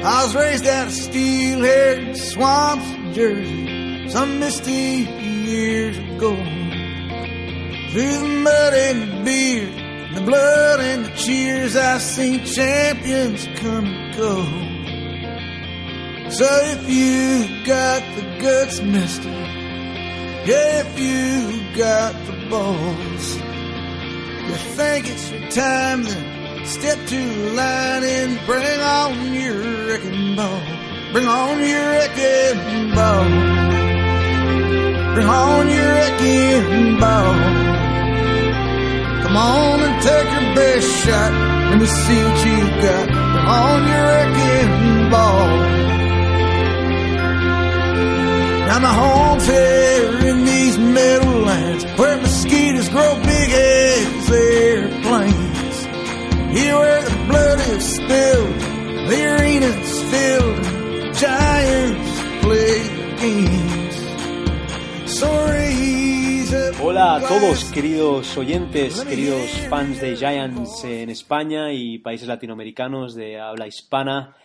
I was raised out of steel-haired swamps of Jersey some misty years ago. Through the mud and the beer, the blood and the cheers, I've seen champions come and go. So if you got the guts, mister, if you got the balls, you think it's your time, then step to the line and bring on your wrecking ball. Bring on your wrecking ball. Bring on your wrecking ball. Come on and take your best shot. Let me see what you got. Bring on your wrecking ball. Now my home's here in these meadowlands where mosquitoes grow big as airplanes. Here where the blood is spilled, the arena's filled, and giants play games. Hola a todos, queridos oyentes, queridos fans de Giants en España y países latinoamericanos de habla hispana.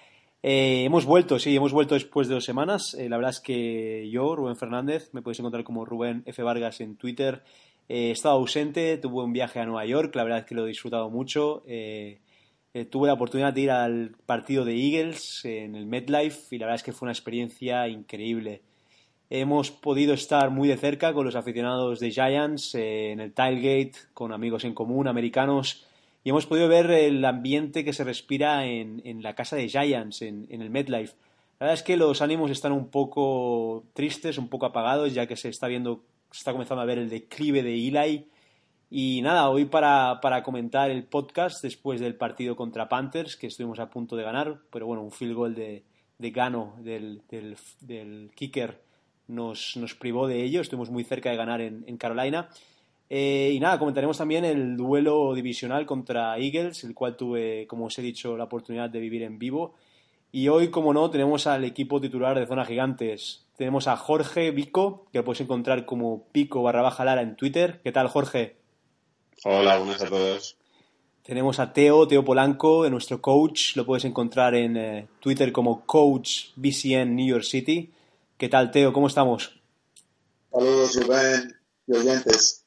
Eh, hemos vuelto, sí, hemos vuelto después de dos semanas. Eh, la verdad es que yo, Rubén Fernández, me podéis encontrar como Rubén F. Vargas en Twitter. Eh, he estado ausente, tuve un viaje a Nueva York, la verdad es que lo he disfrutado mucho. Eh, eh, tuve la oportunidad de ir al partido de Eagles en el MetLife y la verdad es que fue una experiencia increíble. Hemos podido estar muy de cerca con los aficionados de Giants eh, en el tailgate, con amigos en común, americanos, y hemos podido ver el ambiente que se respira en, en la casa de Giants, en, en el MetLife. La verdad es que los ánimos están un poco tristes, un poco apagados, ya que se está viendo, se está comenzando a ver el declive de Eli. Y nada, hoy para, para comentar el podcast después del partido contra Panthers, que estuvimos a punto de ganar, pero bueno, un field goal de, de Gano del, del, del kicker nos, nos privó de ello, estuvimos muy cerca de ganar en, en Carolina. Eh, y nada, comentaremos también el duelo divisional contra Eagles, el cual tuve, como os he dicho, la oportunidad de vivir en vivo. Y hoy, como no, tenemos al equipo titular de Zona Gigantes. Tenemos a Jorge Vico, que lo puedes encontrar como Pico barra baja Lara en Twitter. ¿Qué tal, Jorge? Hola, buenas a todos. Tenemos a Teo, Teo Polanco, nuestro coach. Lo puedes encontrar en eh, Twitter como Coach BCN New York City. ¿Qué tal, Teo? ¿Cómo estamos? Saludos, Rubén y oyentes.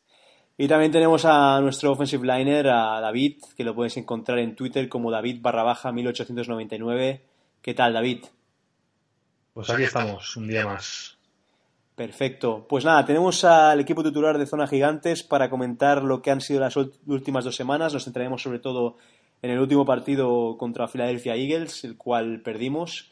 Y también tenemos a nuestro offensive liner, a David, que lo puedes encontrar en Twitter como David barra baja 1899. ¿Qué tal, David? Pues aquí estamos, un día más. Perfecto. Pues nada, tenemos al equipo titular de Zona Gigantes para comentar lo que han sido las últimas dos semanas. Nos centraremos sobre todo en el último partido contra Philadelphia Eagles, el cual perdimos.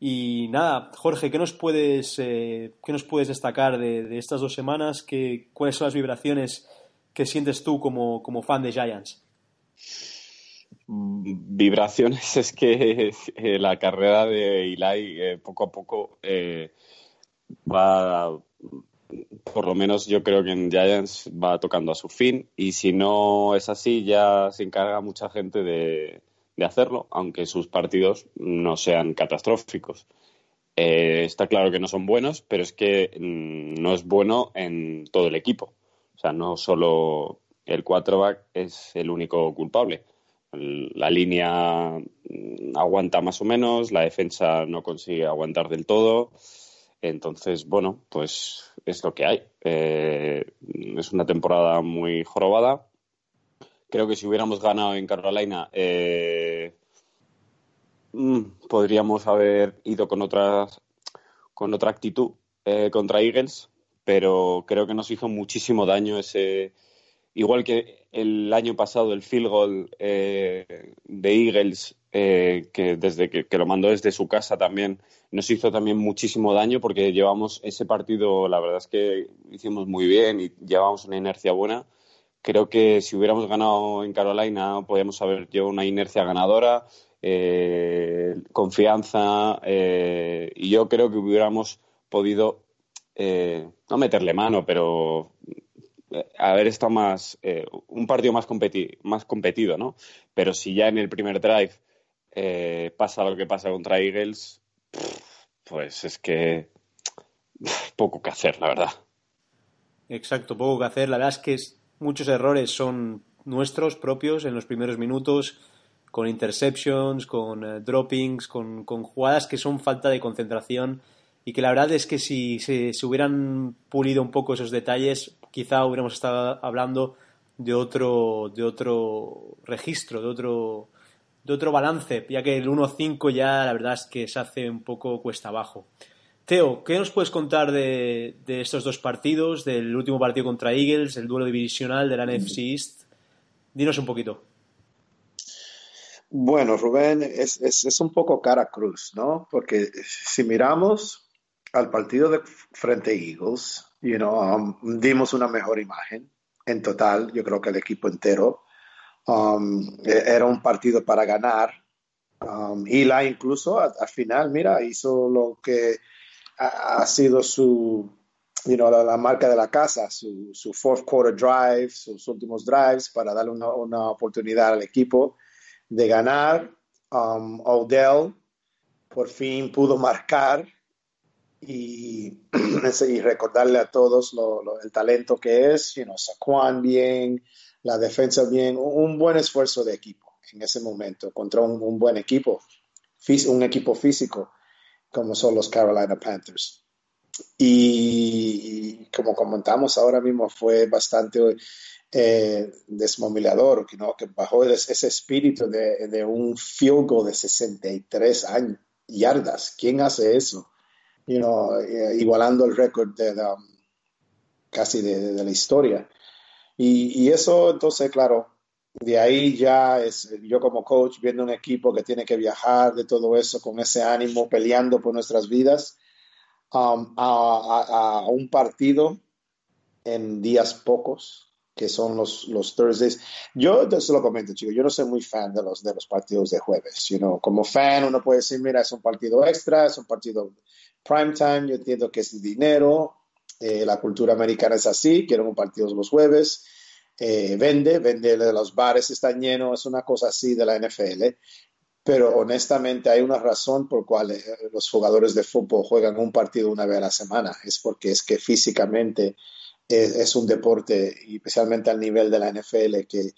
Y nada, Jorge, ¿qué nos puedes, eh, ¿qué nos puedes destacar de, de estas dos semanas? ¿Qué, ¿Cuáles son las vibraciones que sientes tú como, como fan de Giants? Vibraciones es que eh, la carrera de Eli eh, poco a poco eh, va, por lo menos yo creo que en Giants va tocando a su fin y si no es así ya se encarga mucha gente de, hacerlo, aunque sus partidos no sean catastróficos. Está claro que no son buenos, pero es que mm, no es bueno en todo el equipo. O sea, no solo el quarterback es el único culpable. La línea mm, aguanta más o menos, la defensa no consigue aguantar del todo. Entonces, bueno, pues es lo que hay. Eh, es una temporada muy jorobada. Creo que si hubiéramos ganado en Carolina, eh, mm, podríamos haber ido con, otras, con otra actitud eh, contra Eagles, pero creo que nos hizo muchísimo daño ese. Igual que el año pasado, el field goal eh, de Eagles, eh, que desde que, lo mandó desde su casa también, nos hizo también muchísimo daño porque llevamos ese partido, la verdad es que hicimos muy bien y llevamos una inercia buena. Creo que si hubiéramos ganado en Carolina, podríamos haber llevado una inercia ganadora, eh, confianza, eh, y yo creo que hubiéramos podido, no meterle mano, pero haber estado más, eh, un partido más, competi más competido, ¿no? Pero si ya en el primer drive eh, pasa lo que pasa contra Eagles, pues es que poco que hacer, la verdad. Exacto, poco que hacer. La verdad es que muchos errores son nuestros propios en los primeros minutos con interceptions, con eh, droppings, con, con, jugadas que son falta de concentración y que la verdad es que si se, hubieran pulido un poco esos detalles, quizá hubiéramos estado hablando de otro, de otro registro, de otro, de otro balance, ya que el 1-5 ya la verdad es que se hace un poco cuesta abajo. Teo, ¿qué nos puedes contar de, estos dos partidos, del último partido contra Eagles, el duelo divisional de la NFC East? Dinos un poquito. Bueno, Rubén, es, es, es, un poco cara cruz, ¿no? Porque si miramos al partido de frente a Eagles, you know, um, dimos una mejor imagen. En total, yo creo que el equipo entero. Um, e, era un partido para ganar. Um, y la incluso al final, mira, hizo lo que ha, ha sido su, you know, la, la, marca de la casa, su, su, fourth quarter drive, sus últimos drives para darle una, una oportunidad al equipo de ganar. Um, Odell por fin pudo marcar y, recordarle a todos el talento que es, you know, Saquon bien, la defensa bien, un buen esfuerzo de equipo en ese momento contra un, buen equipo, un equipo físico como son los Carolina Panthers. Y, como comentamos ahora mismo fue bastante eh, desmomilador, ¿no? que bajó ese espíritu de, un field goal de 63 años, yardas. ¿Quién hace eso? You know, eh, igualando el récord de, de um, casi de, la historia. Y, eso, entonces, claro, de ahí ya es yo como coach viendo un equipo que tiene que viajar de todo eso con ese ánimo, peleando por nuestras vidas, um, a un partido en días pocos, que son los, los Thursdays. Yo te lo comento, chicos, yo no soy muy fan de los, de los partidos de jueves. You know, como fan, uno puede decir, mira, es un partido extra, es un partido prime time, yo entiendo que es dinero, eh, la cultura americana es así, quieren un partido los jueves, eh, vende, vende, los bares están llenos, es una cosa así de la NFL. Pero honestamente hay una razón por cual eh, los jugadores de fútbol juegan un partido una vez a la semana. Es porque es que físicamente es, es, un deporte, especialmente al nivel de la NFL, que,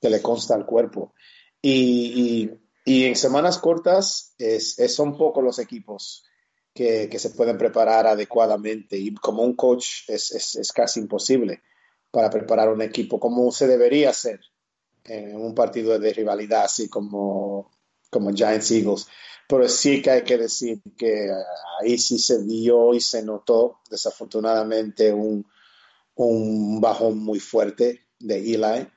que le consta al cuerpo. Y, y, y en semanas cortas es, es, son pocos los equipos que, que, se pueden preparar adecuadamente y como un coach es, es, casi imposible para preparar un equipo como se debería hacer en un partido de rivalidad así como, como Giants Eagles. Pero sí que hay que decir que ahí sí se vio y se notó desafortunadamente un, un bajón muy fuerte de Eli,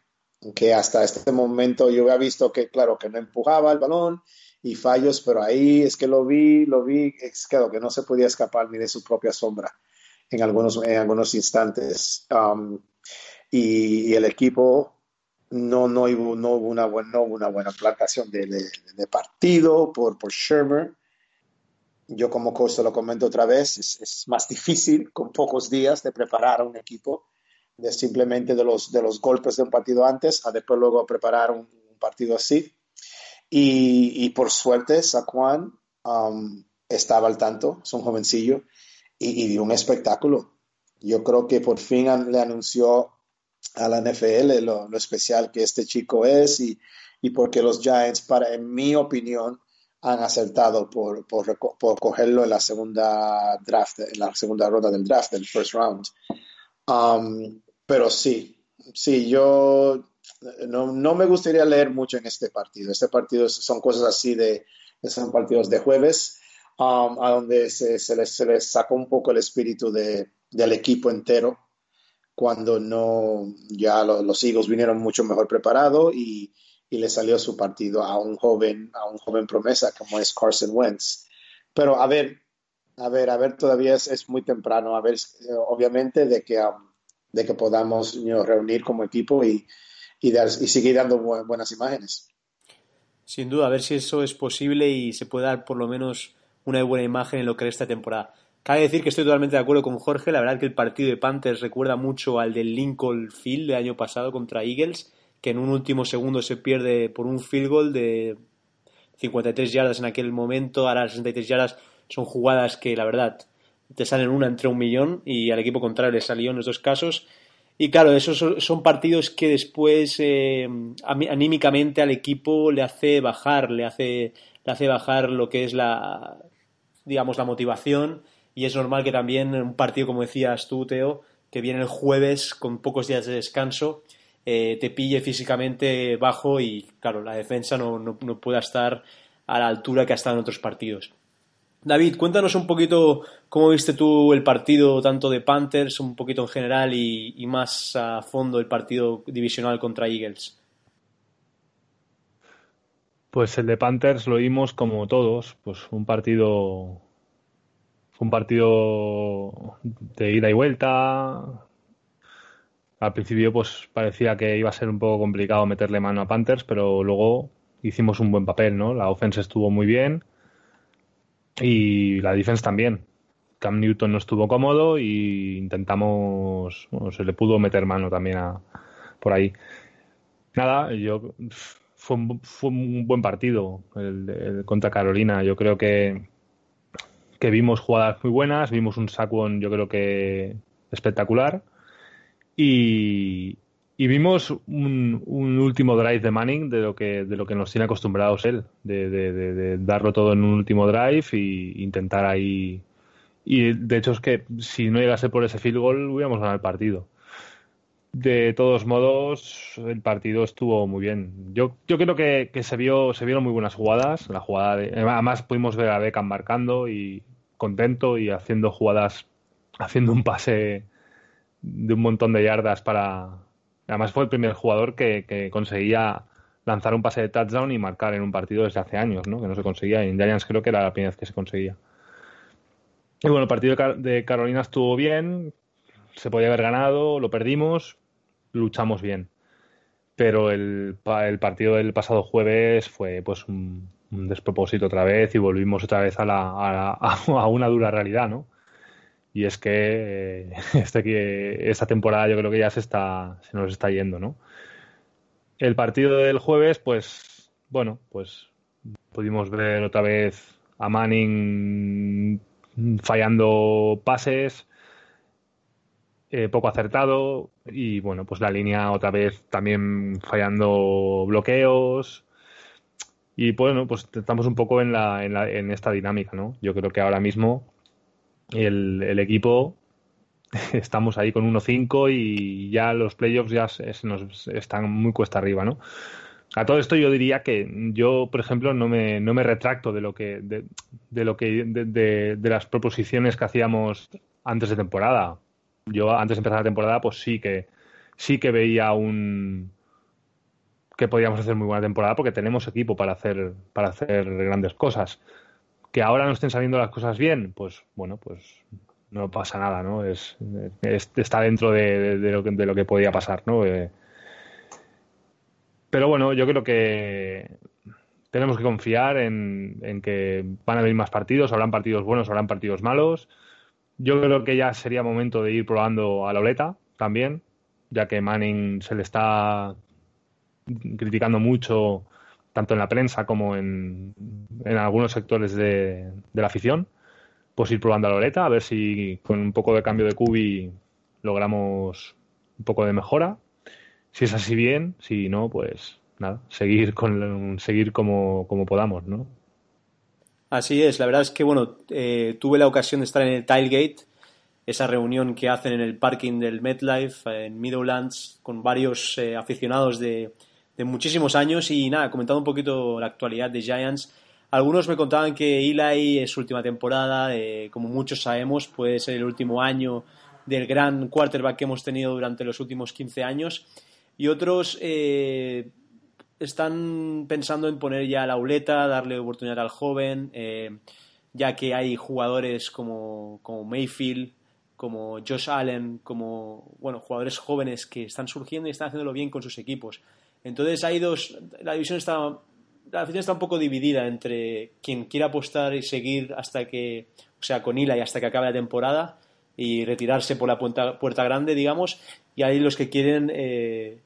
que hasta este momento yo había visto que, claro, que no empujaba el balón y fallos, pero ahí es que lo vi, lo vi, es claro, que no se podía escapar ni de su propia sombra en algunos, en algunos instantes. Um, y, el equipo no, no, hubo, no, hubo una, buena, no hubo una buena plantación de partido por, por Shermer yo como coach lo comento otra vez, es, es, más difícil con pocos días de preparar a un equipo, de simplemente de los, de los golpes de un partido antes a después luego preparar un, partido así. Y, y, por suerte, Saquon um, estaba al tanto, es un jovencillo, y, y, dio un espectáculo. Yo creo que por fin le anunció a la NFL lo, lo especial que este chico es y, y porque los Giants, para, en mi opinión, han acertado por, por, por, cogerlo en la segunda draft, en la segunda ronda del draft, del first round. Um, pero sí, sí, yo no, no, me gustaría leer mucho en este partido. Este partido son cosas así de, son partidos de jueves, um, a donde se, se, les, se, les, sacó un poco el espíritu de, del equipo entero, cuando no, ya los, los Eagles vinieron mucho mejor preparados y, y le salió su partido a un joven, a un joven promesa como es Carson Wentz. Pero a ver, a ver, a ver, todavía es, es muy temprano, a ver, eh, obviamente de que, um, de que podamos reunir como equipo y, y, dar, y seguir dando bu buenas imágenes. Sin duda, a ver si eso es posible y se puede dar por lo menos una buena imagen en lo que es esta temporada. Cabe decir que estoy totalmente de acuerdo con Jorge, la verdad que el partido de Panthers recuerda mucho al del Lincoln Field del año pasado contra Eagles que en un último segundo se pierde por un field goal de 53 yardas en aquel momento, ahora 63 yardas son jugadas que la verdad te salen una entre un millón y al equipo contrario le salió en los dos casos. Y claro, esos son, partidos que después eh, anímicamente al equipo le hace bajar, le hace, le hace bajar lo que es la, digamos, la motivación. Y es normal que también un partido, como decías tú, Teo, que viene el jueves con pocos días de descanso, eh, te pille físicamente bajo y, claro, la defensa no, no, pueda estar a la altura que ha estado en otros partidos. David, cuéntanos un poquito cómo viste tú el partido tanto de Panthers, un poquito en general y, más a fondo el partido divisional contra Eagles. Pues el de Panthers lo vimos como todos, pues un partido un partido de ida y vuelta. Al principio pues parecía que iba a ser un poco complicado meterle mano a Panthers, pero luego hicimos un buen papel, ¿no? La offense estuvo muy bien y la defense también. Cam Newton no estuvo cómodo y intentamos, se le pudo meter mano también a, por ahí. Nada, yo fue un, fue un buen partido el, contra Carolina. Yo creo que, que vimos jugadas muy buenas, vimos un Saquon yo creo que espectacular y, vimos un, último drive de Manning de lo que, de lo que nos tiene acostumbrados él, de, darlo todo en un último drive e intentar ahí. Y de hecho es que si no llegase por ese field goal hubiéramos ganado el partido. De todos modos, el partido estuvo muy bien. Yo, yo creo que, se vio, se vieron muy buenas jugadas. La jugada además pudimos ver a Beckham marcando y contento y haciendo jugadas, haciendo un pase de un montón de yardas para, Además fue el primer jugador que, conseguía lanzar un pase de touchdown y marcar en un partido desde hace años, ¿no? Que no se conseguía. En Giants creo que era la primera vez que se conseguía. Y bueno, el partido de Carolina estuvo bien, se podía haber ganado, lo perdimos, luchamos bien. Pero el, partido del pasado jueves fue pues un, despropósito otra vez y volvimos otra vez a, la, a una dura realidad, ¿no? Y es que eh, este, esta temporada yo creo que ya se está se nos está yendo, ¿no? El partido del jueves, pues bueno, pues pudimos ver otra vez a Manning fallando pases, eh, poco acertado y bueno, pues la línea otra vez también fallando bloqueos. Y bueno, pues estamos un poco en, la, en esta dinámica, ¿no? Yo creo que ahora mismo el, equipo estamos ahí con 1-5 y ya los playoffs ya se, nos están muy cuesta arriba, ¿no? A todo esto yo diría que yo, por ejemplo, no me, no me retracto de lo que de, lo que de, de, las proposiciones que hacíamos antes de temporada. Yo antes de empezar la temporada, pues sí que sí que veía un que podíamos hacer muy buena temporada porque tenemos equipo para hacer para hacer grandes cosas que ahora no estén saliendo las cosas bien, pues bueno, pues no pasa nada, ¿no? Es, está dentro de, lo que, de lo que podía pasar, ¿no? Eh, pero bueno, yo creo que tenemos que confiar en, que van a venir más partidos, habrán partidos buenos, habrán partidos malos. Yo creo que ya sería momento de ir probando a la oleta también, ya que Manning se le está criticando mucho tanto en la prensa como en, en algunos sectores de, la afición, pues ir probando a Loreta, a ver si con un poco de cambio de cubi logramos un poco de mejora. Si es así bien, si no, pues nada, seguir con seguir como, como podamos, ¿no? Así es, la verdad es que bueno, eh, tuve la ocasión de estar en el Tilegate, esa reunión que hacen en el parking del MetLife en Meadowlands con varios eh, aficionados de, de muchísimos años y nada, comentando un poquito la actualidad de Giants. Algunos me contaban que Eli es su última temporada, eh, como muchos sabemos, puede ser el último año del gran quarterback que hemos tenido durante los últimos 15 años. Y otros eh, están pensando en poner ya la uleta, darle oportunidad al joven, eh, ya que hay jugadores como, como Mayfield, como Josh Allen, como bueno, jugadores jóvenes que están surgiendo y están haciéndolo bien con sus equipos. Entonces hay dos, la división está, la afición está un poco dividida entre quien quiera apostar y seguir hasta que, o sea, con Ila y hasta que acabe la temporada y retirarse por la puerta, puerta grande, digamos, y hay los que quieren eh,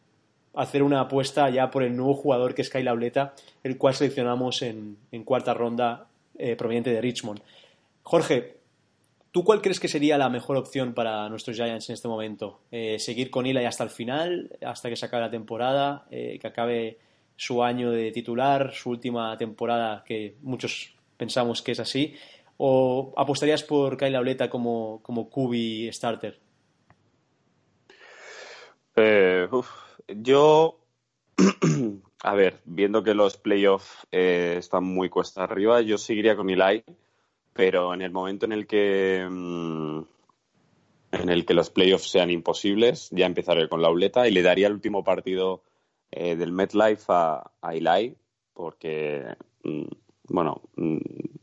hacer una apuesta ya por el nuevo jugador que es Kyle Lauleta, el cual seleccionamos en, en cuarta ronda eh, proveniente de Richmond. Jorge, ¿Tú cuál crees que sería la mejor opción para nuestros Giants en este momento? Eh, ¿Seguir con Eli hasta el final, hasta que se acabe la temporada, eh, que acabe su año de titular, su última temporada, que muchos pensamos que es así? ¿O apostarías por Kyle Auleta como, como QB starter? Eh, yo, a ver, viendo que los playoffs están muy cuesta arriba, yo seguiría con Eli, pero en el momento en el que mm, en el que los playoffs sean imposibles, ya empezaré con la Auleta y le daría el último partido eh, del MetLife a, a Eli, porque mm, bueno, mm,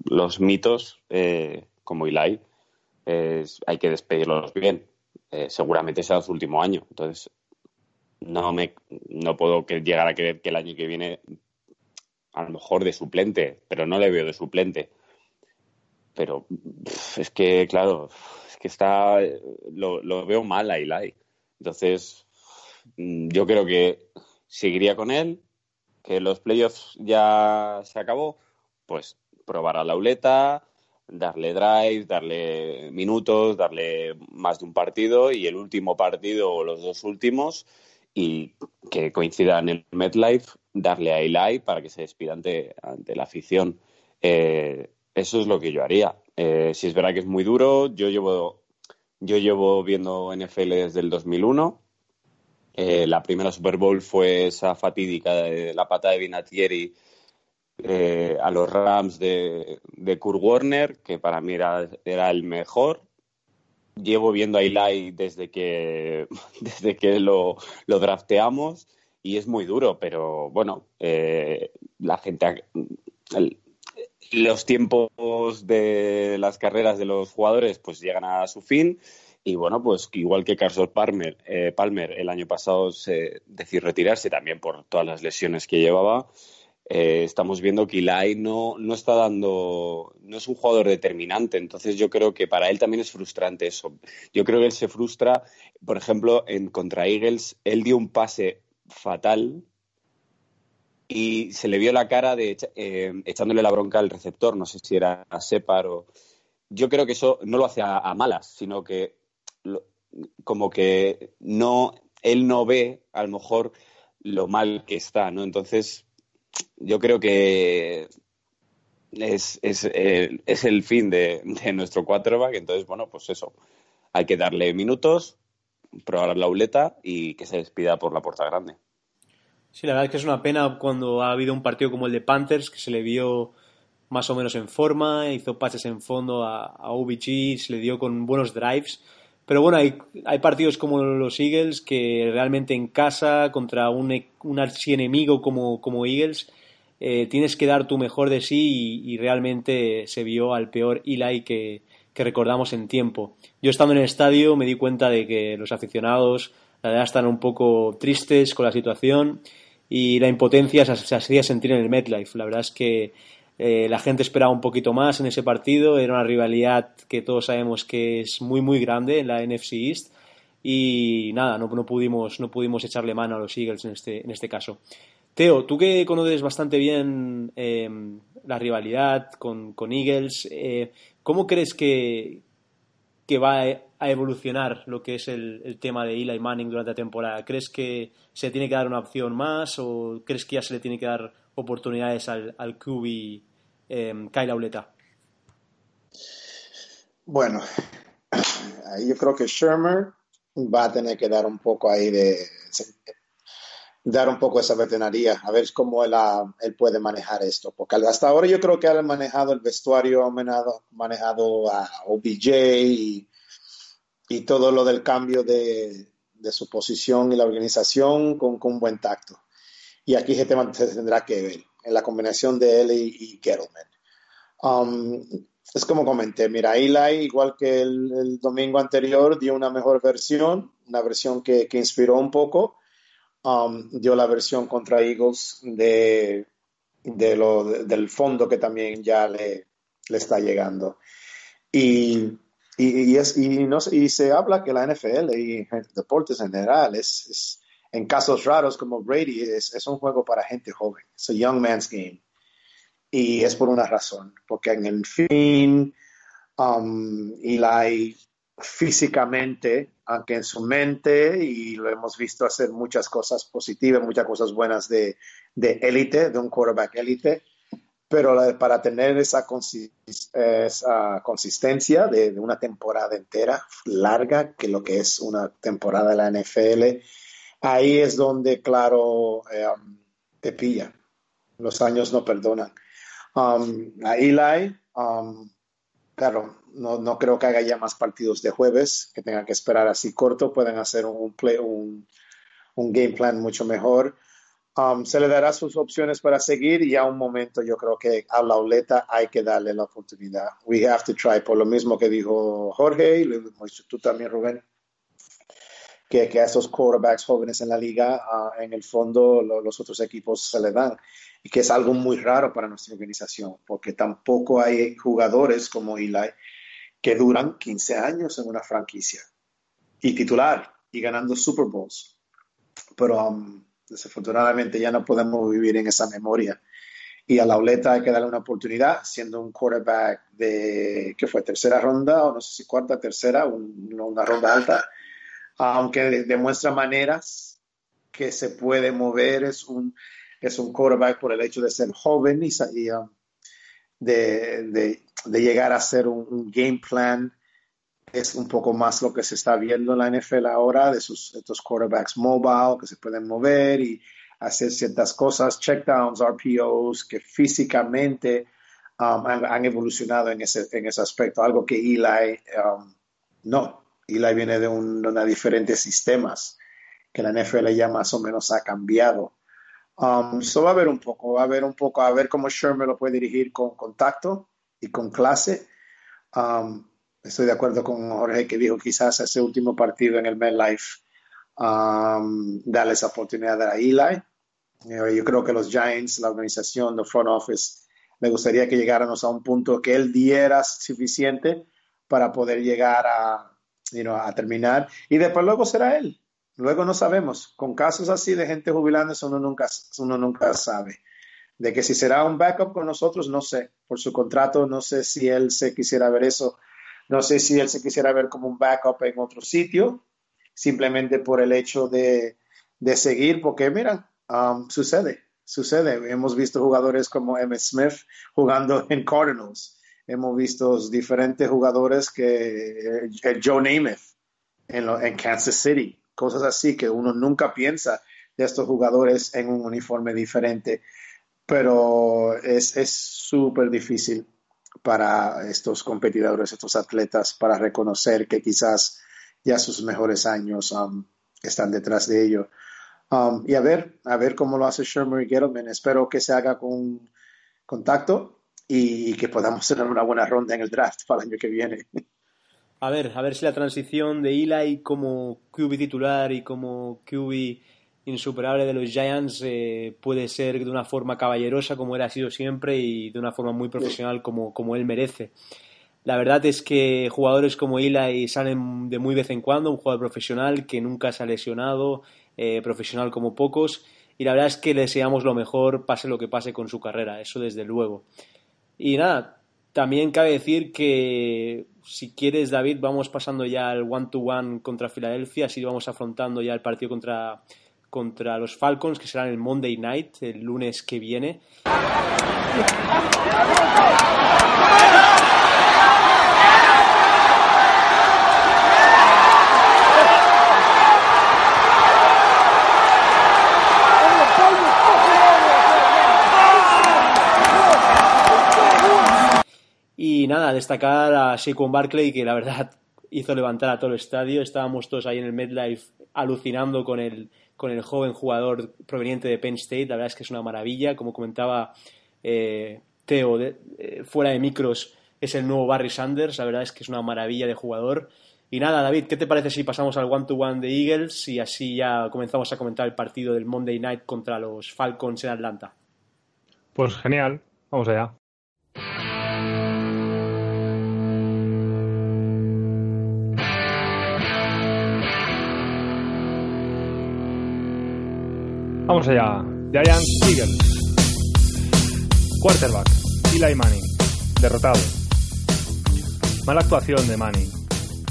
los mitos eh, como Eli hay que despedirlos bien. Eh, seguramente sea su último año. Entonces, no me no puedo llegar a creer que el año que viene a lo mejor de suplente, pero no le veo de suplente. Pero es que, claro, es que está lo, veo mal a Eli. Entonces, mm, yo creo que seguiría con él, que los playoffs ya se acabó, pues probar a la uleta, darle drive, darle minutos, darle más de un partido y el último partido o los dos últimos y que coincidan en el MetLife, darle a Eli para que se despida ante, la afición. Eh, eso es lo que yo haría. Eh, si es verdad que es muy duro, yo llevo, yo llevo viendo NFL desde el 2001. Eh, la primera Super Bowl fue esa fatídica de la pata de Vinatieri eh, a los Rams de, Kurt Warner, que para mí era, era el mejor. Llevo viendo a Eli desde que, desde que lo, lo drafteamos y es muy duro, pero bueno, la gente. Los tiempos de las carreras de los jugadores pues llegan a su fin. Y bueno, pues igual que Carlos Palmer, eh, Palmer el año pasado se decidió retirarse también por todas las lesiones que llevaba, eh, estamos viendo que Eli no, no está dando, no es un jugador determinante, entonces yo creo que para él también es frustrante eso. Yo creo que él se frustra, por ejemplo, en contra Eagles, él dio un pase fatal y se le vio la cara de eh, echándole la bronca al receptor, no sé si era a Separ o... Yo creo que eso no lo hace a, malas, sino que como que no, él no ve a lo mejor lo mal que está, ¿no? Entonces yo creo que es, es, eh, es el fin de, de, nuestro quarterback. Entonces, bueno, pues eso. Hay que darle minutos, probar la uleta y que se despida por la puerta grande. Sí, la verdad es que es una pena cuando ha habido un partido como el de Panthers, que se le vio más o menos en forma, hizo pases en fondo a, a se le dio con buenos drives. Pero bueno, hay, partidos como los Eagles que realmente en casa, contra un, un archienemigo como, como Eagles, eh, tienes que dar tu mejor de sí y, realmente se vio al peor Eli que, que, recordamos en tiempo. Yo estando en el estadio me di cuenta de que los aficionados la verdad están un poco tristes con la situación y la impotencia se, hacía sentir en el MetLife. La verdad es que eh, la gente esperaba un poquito más en ese partido, era una rivalidad que todos sabemos que es muy muy grande en la NFC East y nada, no, no, pudimos, no pudimos echarle mano a los Eagles en este, en este caso. Teo, tú que conoces bastante bien em, la rivalidad con, Eagles, eh, ¿cómo crees que, que, va a evolucionar lo que es el, tema de Eli Manning durante la temporada? ¿Crees que se tiene que dar una opción más o crees que ya se le tiene que dar oportunidades al, al QB eh, Kyle Auleta? Bueno, yo creo que Shermer va a tener que dar un poco ahí de dar un poco esa veterinaria, a ver cómo él, él, puede manejar esto. Porque hasta ahora yo creo que ha manejado el vestuario, ha manejado, manejado a OBJ y, y, todo lo del cambio de, de, su posición y la organización con, con, buen tacto. Y aquí se, tendrá que ver en la combinación de él y, y Gettleman. Um, es como comenté, mira, Eli, igual que el, el, domingo anterior, dio una mejor versión, una versión que, que inspiró un poco Um, dio la versión contra Eagles de, de lo, del fondo que también ya le, le está llegando. Y, y, es, y, no, y se habla que la NFL y deportes en general es, es en casos raros como Brady es, es, un juego para gente joven, es un young man's game. Y es por una razón, porque en el fin Um, Eli físicamente, aunque en su mente, y lo hemos visto hacer muchas cosas positivas, muchas cosas buenas de élite, de, un quarterback élite, pero para tener esa, consistencia de, una temporada entera larga, que lo que es una temporada de la NFL, ahí es donde, claro, eh, te pilla. Los años no perdonan. Um, a Eli, um, claro, no, no, creo que haga ya más partidos de jueves, que tengan que esperar así corto, pueden hacer un, play, un, un game plan mucho mejor. Um, se le dará sus opciones para seguir y a un momento yo creo que a la oleta hay que darle la oportunidad. We have to try, por lo mismo que dijo Jorge y tú también, Rubén, que, que a esos quarterbacks jóvenes en la liga, uh, en el fondo los otros equipos se le dan y que es algo muy raro para nuestra organización, porque tampoco hay jugadores como Eli que duran 15 años en una franquicia y titular y ganando Super Bowls. Pero um, desafortunadamente ya no podemos vivir en esa memoria. Y a la Oleta hay que darle una oportunidad, siendo un quarterback de, que fue tercera ronda, o no sé si cuarta, tercera, una ronda alta, aunque demuestra maneras que se puede mover, es un, es un quarterback por el hecho de ser joven y, y um, de, de, llegar a ser un, game plan es un poco más lo que se está viendo en la NFL ahora, de sus, estos quarterbacks mobile que se pueden mover y hacer ciertas cosas, checkdowns, RPOs, que físicamente um, han, evolucionado en ese, en ese aspecto, algo que Eli um, no. Eli viene de, un, de diferentes sistemas que la NFL ya más o menos ha cambiado. Um, va a ver un poco, va a ver un poco, a ver cómo Sherman lo puede dirigir con contacto y con clase. Um, estoy de acuerdo con Jorge que dijo quizás ese último partido en el MetLife um, darle esa oportunidad a Eli. Eh, yo creo que los Giants, la organización, el front office, me gustaría que llegáramos a un punto que él diera suficiente para poder llegar a, a terminar y después luego será él. Luego no sabemos. Con casos así de gente jubilándose, uno nunca, uno nunca sabe. De que si será un backup con nosotros, no sé. Por su contrato, no sé si él se quisiera ver eso. No sé si él se quisiera ver como un backup en otro sitio, simplemente por el hecho de, de seguir, porque mira, um, sucede, sucede. Hemos visto jugadores como Emmett Smith jugando en Cardinals. Hemos visto diferentes jugadores que eh, Joe Namath en, en Kansas City cosas así que uno nunca piensa de estos jugadores en un uniforme diferente, pero es súper difícil para estos competidores, estos atletas, para reconocer que quizás ya sus mejores años um, están detrás de ello. Um, y a ver, a ver cómo lo hace Sherman y Gettleman. Espero que se haga con contacto y que podamos tener una buena ronda en el draft para el año que viene. A ver, a ver si la transición de Eli como QB titular y como QB insuperable de los Giants eh, puede ser de una forma caballerosa como él ha sido siempre y de una forma muy profesional como, como él merece. La verdad es que jugadores como Eli salen de muy vez en cuando, un jugador profesional que nunca se ha lesionado, eh, profesional como pocos, y la verdad es que le deseamos lo mejor, pase lo que pase con su carrera, eso desde luego. Y nada, también cabe decir que si quieres, David, vamos pasando ya al one-to-one contra Filadelfia, así vamos afrontando ya el partido contra, contra los Falcons, que será el Monday Night, el lunes que viene. Y nada, destacar a Saquon Barkley, que la verdad hizo levantar a todo el estadio. Estábamos todos ahí en el MedLife alucinando con el, con el joven jugador proveniente de Penn State. La verdad es que es una maravilla. Como comentaba eh, Teo, eh, fuera de micros, es el nuevo Barry Sanders. La verdad es que es una maravilla de jugador. Y nada, David, ¿qué te parece si pasamos al one-to-one de Eagles y así ya comenzamos a comentar el partido del Monday Night contra los Falcons en Atlanta? Pues genial, vamos allá. Vamos allá. Giants Eagles. Quarterback. Eli Manning. Derrotado. Mala actuación de Manning.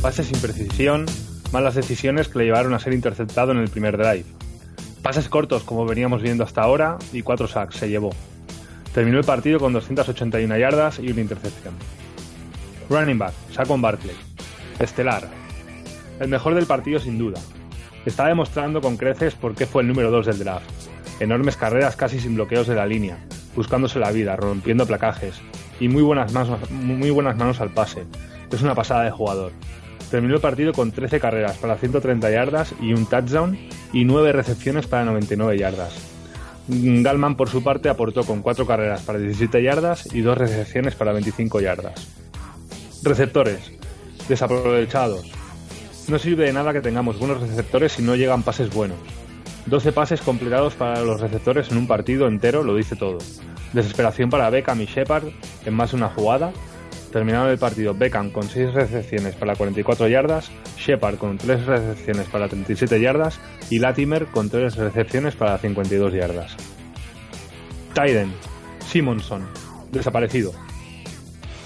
Pases sin precisión, malas decisiones que le llevaron a ser interceptado en el primer drive. Pases cortos como veníamos viendo hasta ahora y cuatro sacks se llevó. Terminó el partido con 281 yardas y una intercepción. Running back, Saquon Barkley. Estelar. El mejor del partido sin duda. Está demostrando con creces por qué fue el número 2 del draft. Enormes carreras casi sin bloqueos de la línea, buscándose la vida, rompiendo placajes y muy buenas manos, muy buenas manos al pase. Es una pasada de jugador. Terminó el partido con 13 carreras para 130 yardas y un touchdown y 9 recepciones para 99 yardas. Galman por su parte aportó con 4 carreras para 17 yardas y 2 recepciones para 25 yardas. Receptores. Desaprovechados. No sirve de nada que tengamos buenos receptores si no llegan pases buenos. 12 pases completados para los receptores en un partido entero lo dice todo. Desesperación para Beckham y Shepard en más una jugada. Terminaron el partido Beckham con 6 recepciones para 44 yardas, Shepard con 3 recepciones para 37 yardas y Latimer con 3 recepciones para 52 yardas. Tyden, Simonson, desaparecido.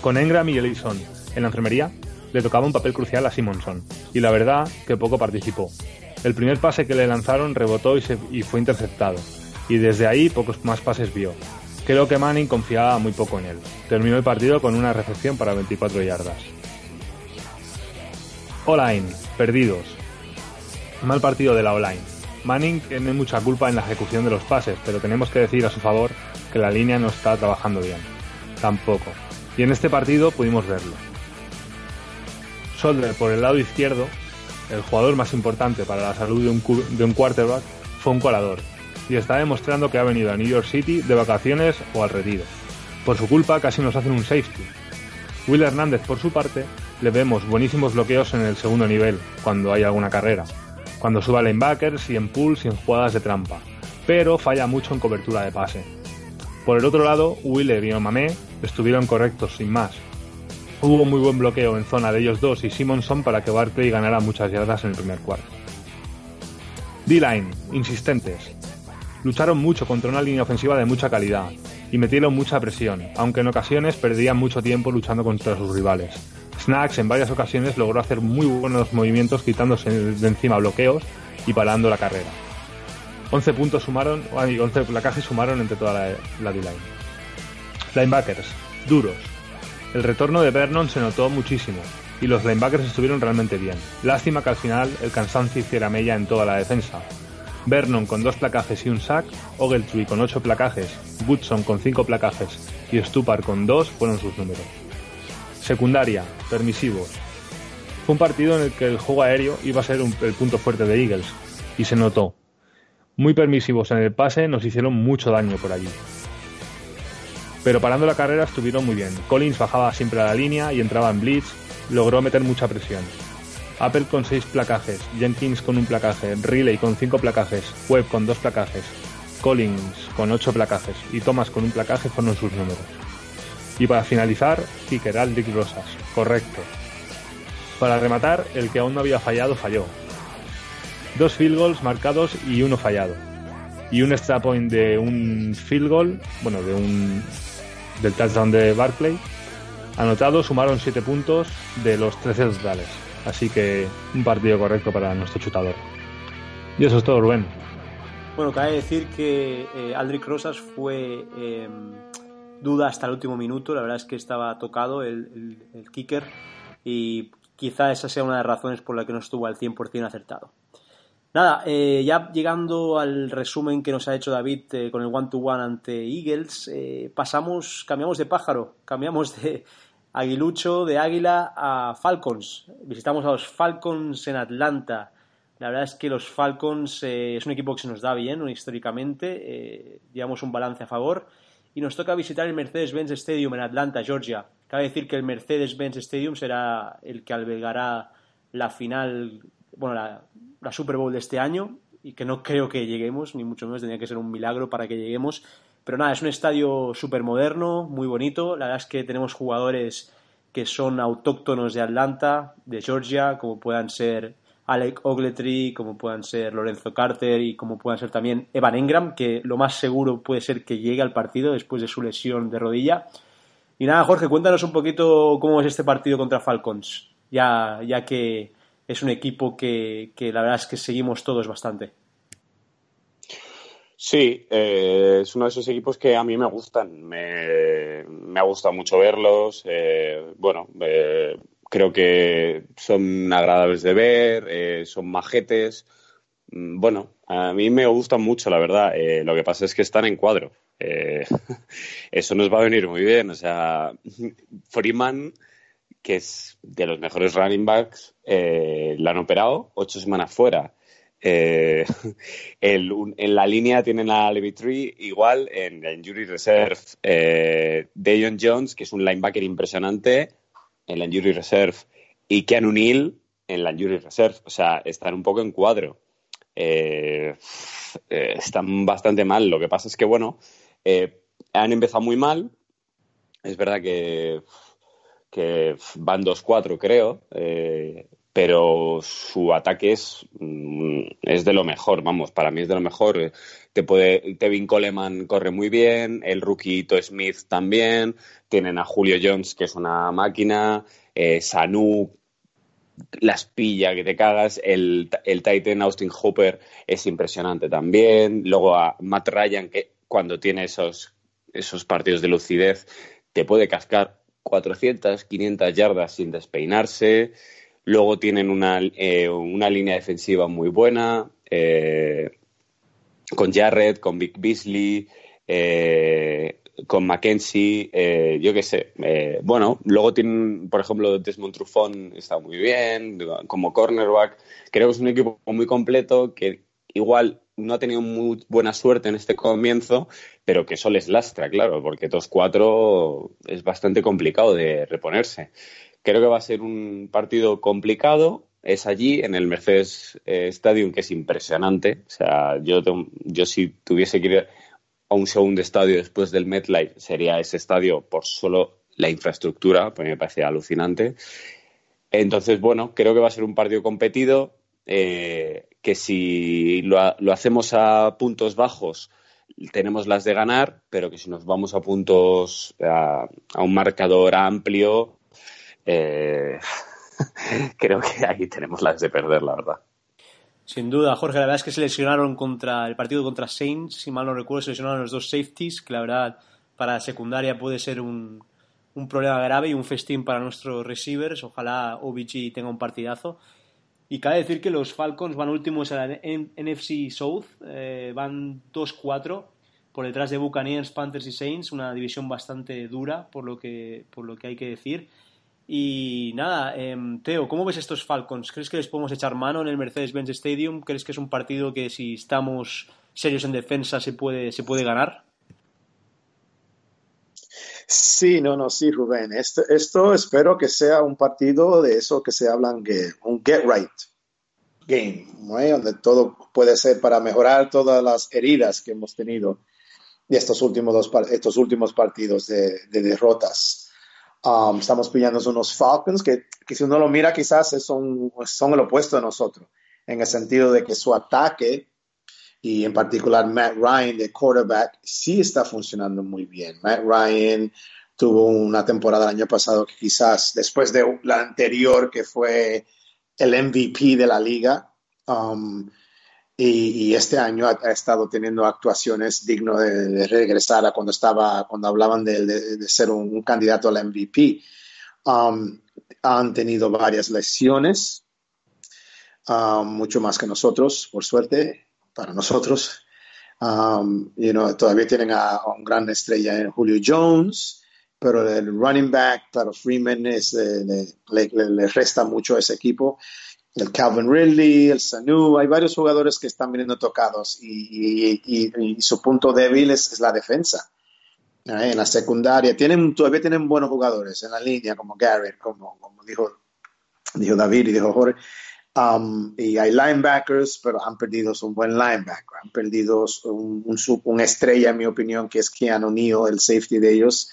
Con Engram y Ellison, en la enfermería le tocaba un papel crucial a Simonson, y la verdad que poco participó. El primer pase que le lanzaron rebotó y, fue interceptado, y desde ahí pocos más pases vio. Creo que Manning confiaba muy poco en él. Terminó el partido con una recepción para 24 yardas. O-line, perdidos. Mal partido de la O-line. Manning tiene mucha culpa en la ejecución de los pases, pero tenemos que decir a su favor que la línea no está trabajando bien. Tampoco. Y en este partido pudimos verlo. Solder por el lado izquierdo, el jugador más importante para la salud de un, de un quarterback, fue un colador, y está demostrando que ha venido a New York City de vacaciones o al retiro. Por su culpa casi nos hacen un safety. Will Hernández, por su parte, le vemos buenísimos bloqueos en el segundo nivel, cuando hay alguna carrera, cuando suba linebackers y en pulls y en jugadas de trampa, pero falla mucho en cobertura de pase. Por el otro lado, Willer y Omamé estuvieron correctos sin más, Hubo muy buen bloqueo en zona de ellos dos y Simonson para que Barkley ganara muchas yardas en el primer cuarto. D-line, insistentes. Lucharon mucho contra una línea ofensiva de mucha calidad y metieron mucha presión, aunque en ocasiones perdían mucho tiempo luchando contra sus rivales. Snacks en varias ocasiones logró hacer muy buenos movimientos quitándose de encima bloqueos y parando la carrera. 11 puntos sumaron, 11 placajes sumaron entre toda la, la D-line. Linebackers, duros, el retorno de Vernon se notó muchísimo y los linebackers estuvieron realmente bien. Lástima que al final el cansancio hiciera mella en toda la defensa. Vernon con dos placajes y un sack, Ogletree con ocho placajes, Woodson con cinco placajes y Stupar con dos fueron sus números. Secundaria, permisivos. Fue un partido en el que el juego aéreo iba a ser el punto fuerte de Eagles y se notó. Muy permisivos en el pase nos hicieron mucho daño por allí pero parando la carrera estuvieron muy bien. Collins bajaba siempre a la línea y entraba en blitz, logró meter mucha presión. Apple con 6 placajes, Jenkins con un placaje, Riley con 5 placajes, Webb con 2 placajes, Collins con 8 placajes y Thomas con un placaje fueron sus números. Y para finalizar, Kicker Aldrich Rosas, correcto. Para rematar, el que aún no había fallado falló. Dos field goals marcados y uno fallado. Y un extra point de un field goal, bueno, de un del touchdown de Barclay. Anotado, sumaron 7 puntos de los 13 totales. Así que un partido correcto para nuestro chutador. Y eso es todo, Rubén. Bueno, cabe decir que eh, Aldrich Rosas fue eh, duda hasta el último minuto. La verdad es que estaba tocado el, el, el kicker y quizá esa sea una de las razones por la que no estuvo al 100% acertado. Nada, eh, ya llegando al resumen que nos ha hecho David eh, con el one-to-one ante Eagles, eh, pasamos, cambiamos de pájaro, cambiamos de aguilucho, de águila a Falcons. Visitamos a los Falcons en Atlanta. La verdad es que los Falcons es un equipo que se nos da bien históricamente, llevamos un balance a favor y nos toca visitar el Mercedes-Benz Stadium en Atlanta, Georgia. Cabe decir que el Mercedes-Benz Stadium será el que albergará la final, bueno, la, Super Bowl de este año y que no creo que lleguemos, ni mucho menos, tendría que ser un milagro para que lleguemos. Pero nada, es un estadio súper moderno, muy bonito. La verdad es que tenemos jugadores que son autóctonos de Atlanta, de Georgia, como puedan ser Alec Ogletree, como puedan ser Lorenzo Carter y como puedan ser también Evan Engram, que lo más seguro puede ser que llegue al partido después de su lesión de rodilla. Y nada, Jorge, cuéntanos un poquito cómo es este partido contra Falcons, ya, ya que es un equipo que, que la verdad es que seguimos todos bastante. Sí, eh, es uno de esos equipos que a mí me gustan. Me, me ha gustado mucho verlos. Eh, bueno, eh, creo que son agradables de ver, son majetes. Mm, bueno, a mí me gustan mucho, la verdad. lo que pasa es que están en cuadro. eso nos va a venir muy bien. O sea, Freeman, que es de los mejores running backs, la han operado ocho semanas fuera. Eh, en la línea tienen a Levitri igual en la Injury Reserve. Eh, Jones, que es un linebacker impresionante, en la Injury Reserve. Y Keanu Neal en la Injury Reserve. O sea, están un poco en cuadro. Eh, eh, están bastante mal. Lo que pasa es que, bueno, han empezado muy mal. Es verdad que, que van 2-4, creo pero su ataque es, mm, es de lo mejor, vamos, para mí es de lo mejor. Tevin Coleman corre muy bien, el rookie Smith también, tienen a Julio Jones, que es una máquina, eh, Sanu las pilla que te cagas, el, el Titan Austin Hooper es impresionante también, luego a Matt Ryan, que cuando tiene esos, esos partidos de lucidez, te puede cascar 400, 500 yardas sin despeinarse. Luego tienen una, eh, una línea defensiva muy buena, eh, con Jarrett, con Vic Beasley, eh, con Mackenzie, yo qué sé. bueno, luego tienen, por ejemplo, Desmond Trufant está muy bien, como cornerback. Creo que es un equipo muy completo que igual no ha tenido muy buena suerte en este comienzo, pero que eso les lastra, claro, porque estos cuatro es bastante complicado de reponerse. Creo que va a ser un partido complicado. Es allí, en el Mercedes eh, Stadium, que es impresionante. O sea, yo, yo si tuviese que ir a un segundo estadio después del MetLife, sería ese estadio por solo la infraestructura, pues me parece alucinante. Entonces, bueno, creo que va a ser un partido competido, eh, que si lo, hacemos a puntos bajos, tenemos las de ganar, pero que si nos vamos a puntos, a un marcador amplio, eh, creo que ahí tenemos las de perder, la verdad. Sin duda, Jorge, la verdad es que se lesionaron contra el partido contra Saints, si mal no recuerdo, se lesionaron los dos safeties, que la verdad para la secundaria puede ser un, un problema grave y un festín para nuestros receivers. Ojalá OBG tenga un partidazo. Y cabe decir que los Falcons van últimos en la NFC South, eh, van 2-4 por detrás de Buccaneers, Panthers y Saints, una división bastante dura por lo que, por lo que hay que decir. Y nada, em, Teo, ¿cómo ves estos Falcons? ¿Crees que les podemos echar mano en el Mercedes-Benz Stadium? ¿Crees que es un partido que si estamos serios en defensa se puede, se puede ganar? Sí, no, no, sí, Rubén. Esto, esto espero que sea un partido de eso que se hablan, que un get right game, donde todo puede ser para mejorar todas las heridas que hemos tenido de estos últimos, dos, estos últimos partidos de derrotas. Um, estamos pillando unos Falcons que, que, si uno lo mira quizás son, son el opuesto de nosotros, en el sentido de que su ataque y en particular Matt Ryan de quarterback sí está funcionando muy bien. Matt Ryan tuvo una temporada el año pasado que quizás después de la anterior que fue el MVP de la liga, um, y, este año ha, estado teniendo actuaciones dignas de, regresar a cuando estaba, cuando hablaban de, ser un, candidato al MVP. Um, han tenido varias lesiones, um, mucho más que nosotros, por suerte, para nosotros. Um, todavía tienen a, un gran estrella en Julio Jones, pero el running back, claro, Freeman es, eh, le, resta mucho a ese equipo el Calvin Ridley, el Sanu, hay varios jugadores que están viniendo tocados y, su punto débil es, la defensa. En la secundaria tienen, todavía tienen buenos jugadores en la línea, como Garrett, como, dijo, dijo David y dijo Jorge. Um, y hay linebackers, pero han perdido un buen linebacker, han perdido un, un, estrella, en mi opinión, que es Keanu Neal, el safety de ellos.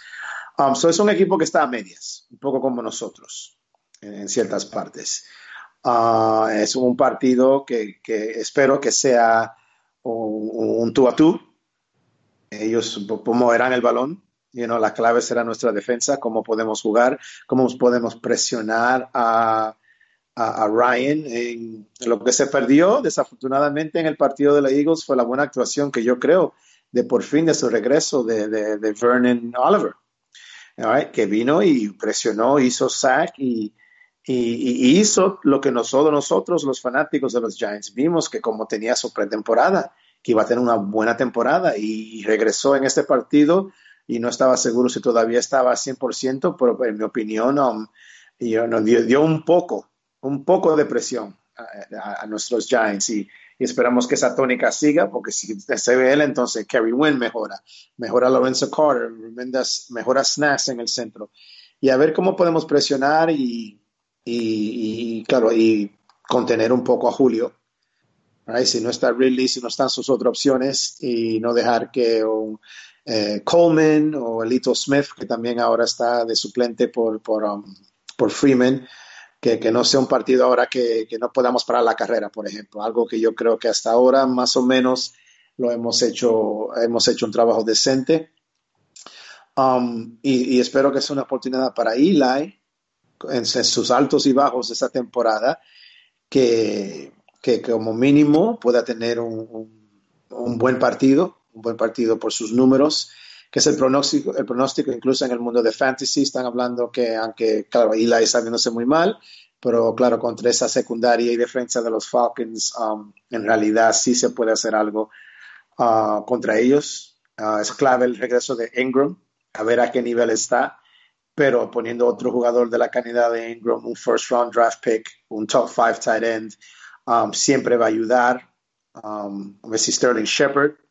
Um, es un equipo que está a medias, un poco como nosotros, en ciertas partes. Ah, es un partido que, espero que sea un, tú a tú. Ellos moverán el balón You know, la clave será nuestra defensa, cómo podemos jugar, cómo podemos presionar a, a, Ryan. En, lo que se perdió, desafortunadamente, en el partido de los Eagles fue la buena actuación que yo creo de por fin de su regreso de, de, Vernon Oliver, que vino y presionó, hizo sack y, y, hizo lo que nosotros, nosotros, los fanáticos de los Giants, vimos que como tenía su pretemporada, que iba a tener una buena temporada y, regresó en este partido y no estaba seguro si todavía estaba 100%, pero en mi opinión um, dio, un poco, un poco de presión a, nuestros Giants y, esperamos que esa tónica siga, porque si se ve él, entonces Kerry Wynn mejora, mejora Lorenzo Carter, mejora Snacks en el centro. Y a ver cómo podemos presionar y, y, claro, y contener un poco a Julio. Si no está Ridley, si no están sus otras opciones y no dejar que un, eh, Coleman o Elito Smith, que también ahora está de suplente por, por, um, por Freeman, que, que, no sea un partido ahora que, que, no podamos parar la carrera, por ejemplo. Algo que yo creo que hasta ahora más o menos lo hemos hecho, hemos hecho un trabajo decente. Um, y, y, espero que sea una oportunidad para Eli en, sus altos y bajos de esta temporada, que, que como mínimo pueda tener un, un, buen partido, un buen partido por sus números, que es el pronóstico, el pronóstico incluso en el mundo de fantasy, están hablando que aunque, claro, Eli está viéndose muy mal, pero claro, contra esa secundaria y defensa de los Falcons, um, en realidad sí se puede hacer algo uh, contra ellos. Uh, es clave el regreso de Ingram, a ver a qué nivel está pero poniendo otro jugador de la calidad de Ingram, un first round draft pick, un top five tight end, um, siempre va a ayudar. Um, a ver si Sterling Shepard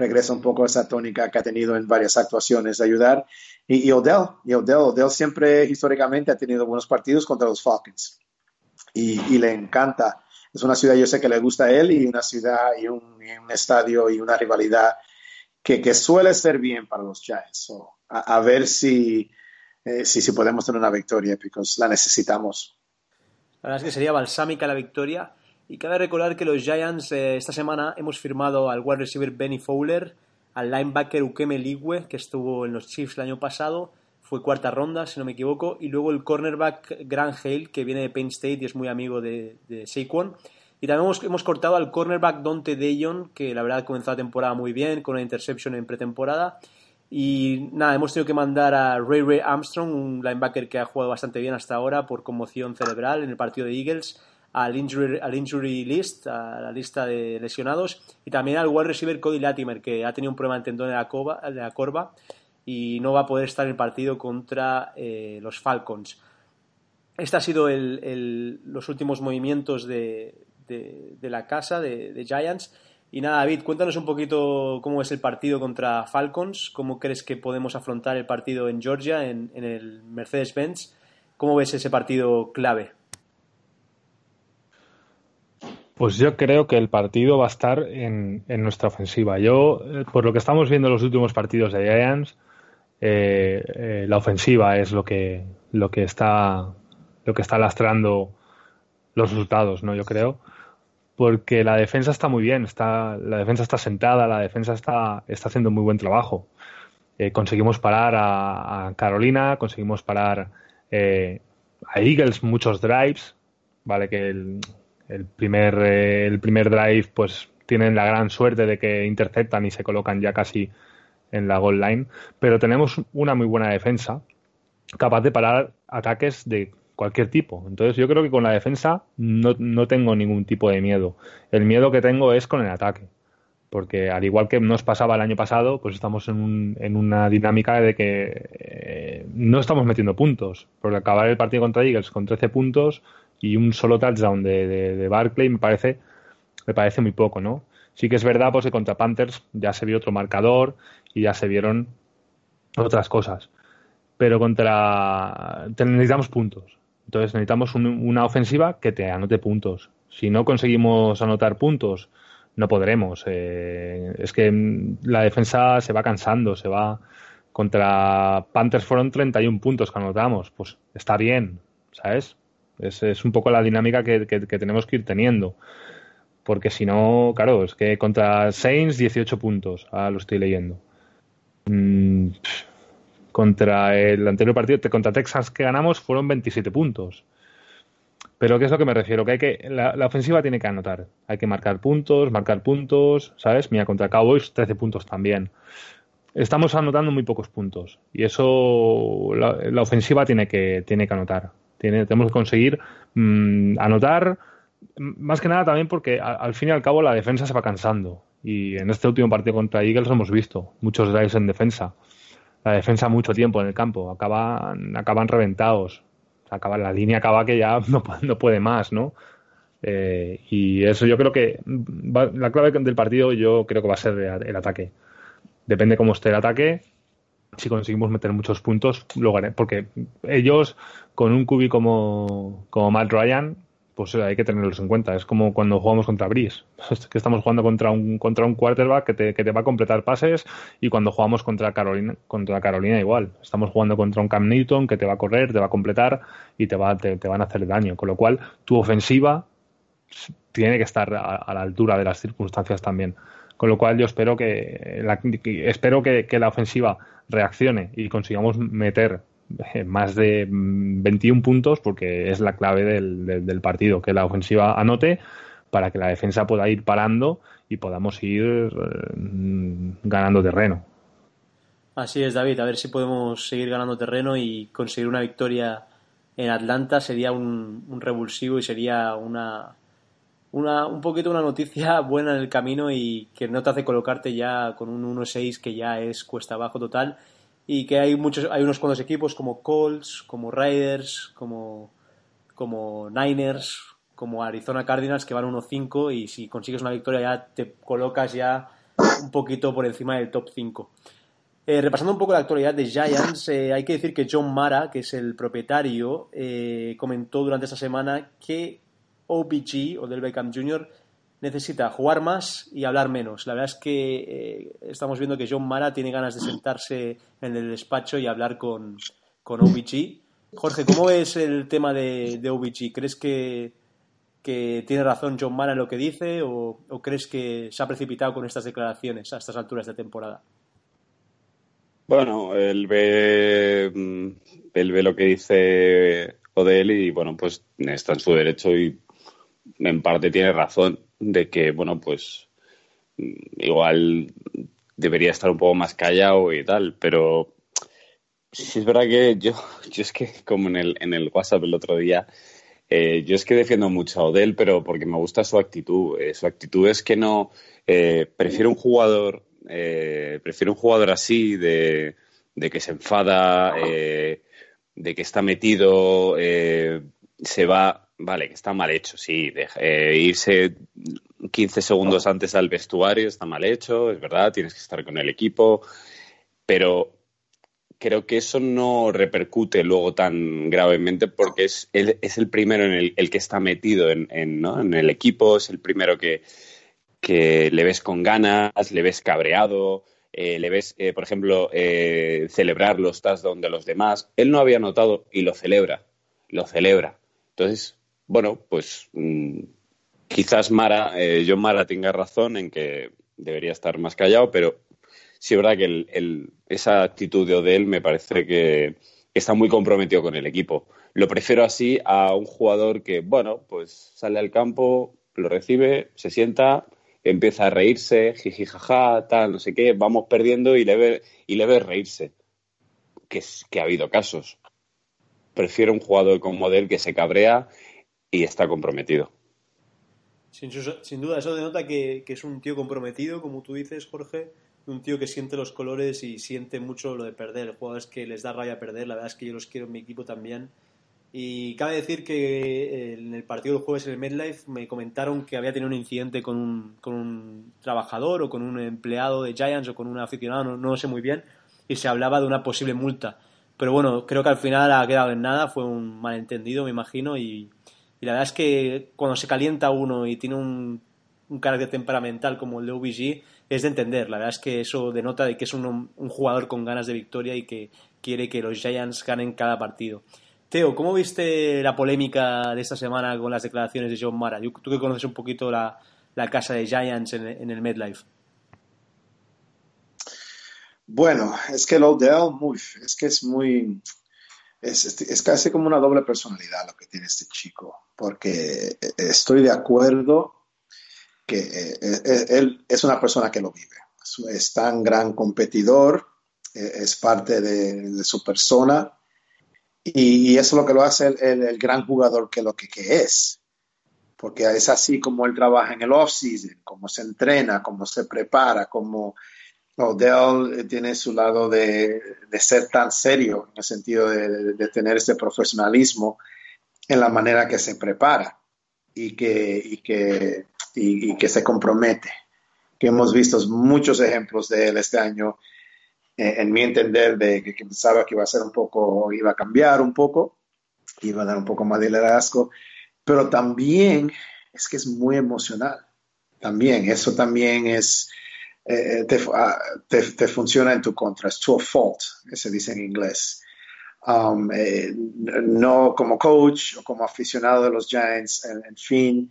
regresa un poco a esa tónica que ha tenido en varias actuaciones de ayudar. Y, Odell, y Odell, Odell siempre históricamente ha tenido buenos partidos contra los Falcons. Y, le encanta. Es una ciudad, yo sé que le gusta a él y una ciudad y un, estadio y una rivalidad que, que, suele ser bien para los Giants a, ver si, eh, si, si, podemos tener una victoria, porque la necesitamos. La verdad es que sería balsámica la victoria. Y cabe recordar que los Giants eh, esta semana hemos firmado al wide receiver Benny Fowler, al linebacker Ukeme Ligwe, que estuvo en los Chiefs el año pasado, fue cuarta ronda, si no me equivoco, y luego el cornerback Grant Hale, que viene de Penn State y es muy amigo de, Saquon. Y también hemos, hemos, cortado al cornerback Dante Dayon, que la verdad ha comenzado la temporada muy bien, con una interception en pretemporada. Y nada, hemos tenido que mandar a Ray Ray Armstrong, un linebacker que ha jugado bastante bien hasta ahora por conmoción cerebral en el partido de Eagles, al injury, al injury list, a la lista de lesionados, y también al wide receiver Cody Latimer, que ha tenido un problema en tendón de la, de la corva y no va a poder estar en el partido contra eh, los Falcons. Este ha sido el, los últimos movimientos de, de, la casa de, de Giants. Y nada, David, cuéntanos un poquito cómo es el partido contra Falcons, cómo crees que podemos afrontar el partido en Georgia, en, el Mercedes-Benz. ¿Cómo ves ese partido clave? Pues yo creo que el partido va a estar en, nuestra ofensiva. Yo, eh, por lo que estamos viendo en los últimos partidos de Giants, eh, eh, la ofensiva es lo que, lo que está lo que está lastrando los resultados, ¿no? Yo creo porque la defensa está muy bien, está, la defensa está sentada, la defensa está, está haciendo muy buen trabajo. Conseguimos parar a, Carolina, conseguimos parar a Eagles muchos drives, vale que el, primer eh, el primer drive pues tienen la gran suerte de que interceptan y se colocan ya casi en la goal line, pero tenemos una muy buena defensa capaz de parar ataques de cualquier tipo. Entonces yo creo que con la defensa no, no, tengo ningún tipo de miedo. El miedo que tengo es con el ataque. Porque al igual que nos pasaba el año pasado, pues estamos en, un, en una dinámica de que eh, no estamos metiendo puntos. Porque acabar el partido contra Eagles con 13 puntos y un solo touchdown de, de, Barclay me parece, me parece muy poco, ¿no? Sí que es verdad pues que contra Panthers ya se vio otro marcador y ya se vieron otras cosas. Pero contra necesitamos puntos. Entonces necesitamos una ofensiva que te anote puntos. Si no conseguimos anotar puntos, no podremos. Eh, es que la defensa se va cansando, se va. Contra Panthers fueron 31 puntos que anotamos. Pues está bien, ¿sabes? Es, es un poco la dinámica que, tenemos que ir teniendo. Porque si no, claro, es que contra Saints 18 puntos. Ah, lo estoy leyendo. Mm, contra el anterior partido, contra Texas que ganamos, fueron 27 puntos. Pero ¿qué es lo que me refiero? Que hay que la, ofensiva tiene que anotar. Hay que marcar puntos, marcar puntos, ¿sabes? Mira, contra Cowboys 13 puntos también. Estamos anotando muy pocos puntos y eso la, ofensiva tiene que, tiene que anotar. Tiene, tenemos que conseguir mm, anotar, más que nada también porque al fin y al cabo la defensa se va cansando. Y en este último partido contra Eagles hemos visto muchos drives en defensa. La defensa mucho tiempo en el campo, acaban, acaban reventados. Acaba, la línea acaba que ya no, no puede más, ¿no? Eh, y eso yo creo que la clave del partido yo creo que va a ser el ataque. Depende cómo esté el ataque. Si conseguimos meter muchos puntos, lo gané. Porque ellos, con un cubi como, como Matt Ryan, pues hay que tenerlos en cuenta. Es como cuando jugamos contra Breeze, que estamos jugando contra un, contra un quarterback que te, que te va a completar pases y cuando jugamos contra Carolina, contra Carolina igual. Estamos jugando contra un Cam Newton que te va a correr, te va a completar y te, va, te, van a hacer daño. Con lo cual, tu ofensiva tiene que estar a la altura de las circunstancias también. Con lo cual yo espero que, la, espero que, la ofensiva reaccione y consigamos meter eh, más de 21 puntos porque es la clave del, partido, que la ofensiva anote para que la defensa pueda ir parando y podamos ir eh, ganando terreno. Así es, David. A ver si podemos seguir ganando terreno y conseguir una victoria en Atlanta. Sería un revulsivo y sería una, una, un poquito una noticia buena en el camino y que no te hace colocarte ya con un 1-6 que ya es cuesta abajo total y que hay muchos hay unos cuantos equipos como Colts, como Raiders, como, como Niners, como Arizona Cardinals que van 1-5 y si consigues una victoria ya te colocas ya un poquito por encima del top 5. Eh, repasando un poco la actualidad de Giants, eh, hay que decir que John Mara, que es el propietario, eh, comentó durante esta semana que OBG o del Beckham Jr. necesita jugar más y hablar menos. La verdad es que eh, estamos viendo que John Mara tiene ganas de sentarse en el despacho y hablar con, con OBG. Jorge, ¿cómo es el tema de, de OBG? ¿Crees que, que, tiene razón John Mara en lo que dice o, o, crees que se ha precipitado con estas declaraciones a estas alturas de temporada? Bueno, él ve, él ve lo que dice Odell y bueno, pues está en su derecho y en parte tiene razón de que, bueno, pues igual debería estar un poco más callado y tal, pero sí es verdad que yo, yo es que como en el, en el WhatsApp el otro día, eh, yo es que defiendo mucho a Odell, pero porque me gusta su actitud. Eh, su actitud es que no, eh, prefiero un jugador, prefiero un jugador así, de, de que se enfada, de que está metido, se va Vale, que está mal hecho, sí. Eh, irse 15 segundos antes al vestuario está mal hecho, es verdad, tienes que estar con el equipo, pero creo que eso no repercute luego tan gravemente porque es, es el primero en el, que está metido en, el equipo, es el primero que, le ves con ganas, le ves cabreado, eh, le ves, eh, por ejemplo, celebrar los touchdowns de los demás. Él no había notado y lo celebra, lo celebra. Entonces, bueno, pues mm, quizás Mara, eh, Mara tenga razón en que debería estar más callado, pero sí es verdad que esa actitud de Odell me parece que está muy comprometido con el equipo. Lo prefiero así a un jugador que, bueno, pues sale al campo, lo recibe, se sienta, empieza a reírse, jiji jaja, tal, no sé qué, vamos perdiendo y le ve, y le ve reírse. Que, que ha habido casos. Prefiero un jugador como Odell que se cabrea y está comprometido. Sin, duda, eso denota que, es un tío comprometido, como tú dices, Jorge, un tío que siente los colores y siente mucho lo de perder. Jugadores que les da rabia perder, la verdad es que yo los quiero en mi equipo también. Y cabe decir que en el partido del jueves en el MedLife me comentaron que había tenido un incidente con un, trabajador o con un empleado de Giants o con un aficionado, no, no sé muy bien, y se hablaba de una posible multa. Pero bueno, creo que al final ha quedado en nada, fue un malentendido, me imagino, y, y la verdad es que cuando se calienta uno y tiene un, carácter temperamental como el de OBG, es de entender. La verdad es que eso denota de que es un, jugador con ganas de victoria y que quiere que los Giants ganen cada partido. Teo, ¿cómo viste la polémica de esta semana con las declaraciones de John Mara? Tú que conoces un poquito la, casa de Giants en, en el MedLife. Bueno, es que el Odell, muy, es que es muy, es, es, casi como una doble personalidad lo que tiene este chico, porque estoy de acuerdo que eh, eh, él es una persona que lo vive, es tan gran competidor, eh, es parte de, su persona y, eso es lo que lo hace el, gran jugador que lo que, que es. Porque es así como él trabaja en el off-season, cómo se entrena, cómo se prepara, cómo Odell tiene su lado de, ser tan serio, en el sentido de, tener ese profesionalismo en la manera que se prepara y que, que, y, que se compromete. Que hemos visto muchos ejemplos de él este año, eh, en mi entender, de que, pensaba que iba a ser un poco, iba a cambiar un poco, iba a dar un poco más de liderazgo pero también es que es muy emocional. También, eso también es, eh, ah, te, te, funciona en tu contra, es a fault, se dice en inglés. Um, eh, no como coach o como aficionado de los Giants, en, fin,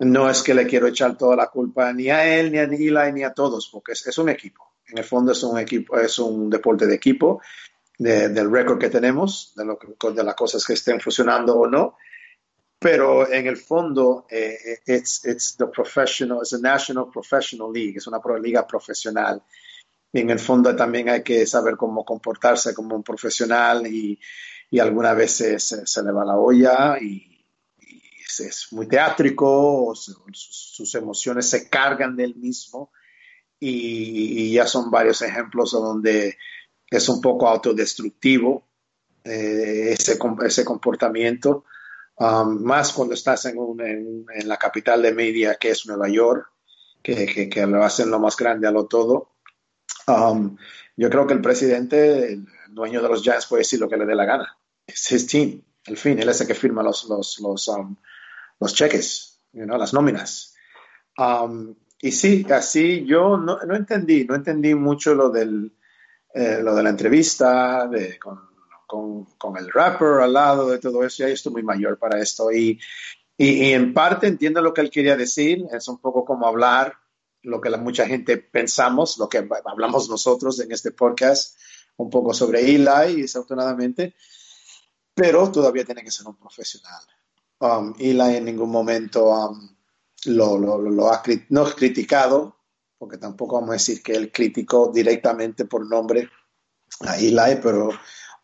no es que le quiero echar toda la culpa ni a él, ni a Eli, ni a todos, porque es, un equipo. En el fondo es un equipo, es un deporte de equipo, del récord que tenemos, de, lo de las cosas que estén funcionando o no pero en el fondo eh, it's, it's the professional, it's a national professional league, es una liga profesional. Y en el fondo también hay que saber cómo comportarse como un profesional y, y algunas veces se, se, le va la olla y, es, muy teátrico, sus, emociones se cargan del mismo y, ya son varios ejemplos donde es un poco autodestructivo eh, ese, ese comportamiento Um, más cuando estás en, en, la capital de media que es Nueva York, que, que, lo hacen lo más grande a lo todo. Um, yo creo que el presidente, el dueño de los Giants, puede decir lo que le dé la gana. Es his team. Al fin, él es el que firma los, los, los, um, los cheques, you know, las nóminas. y sí, así yo no, no, entendí, no entendí mucho lo, del, eh, lo de la entrevista de, con, con, el rapper al lado de todo eso, ya estoy muy mayor para esto. Y, y, en parte entiendo lo que él quería decir, es un poco como hablar lo que la, mucha gente pensamos, lo que hablamos nosotros en este podcast, un poco sobre Eli, desafortunadamente, pero todavía tiene que ser un profesional. Um, Eli en ningún momento um, lo, lo, lo, ha no criticado, porque tampoco vamos a decir que él criticó directamente por nombre a Eli, pero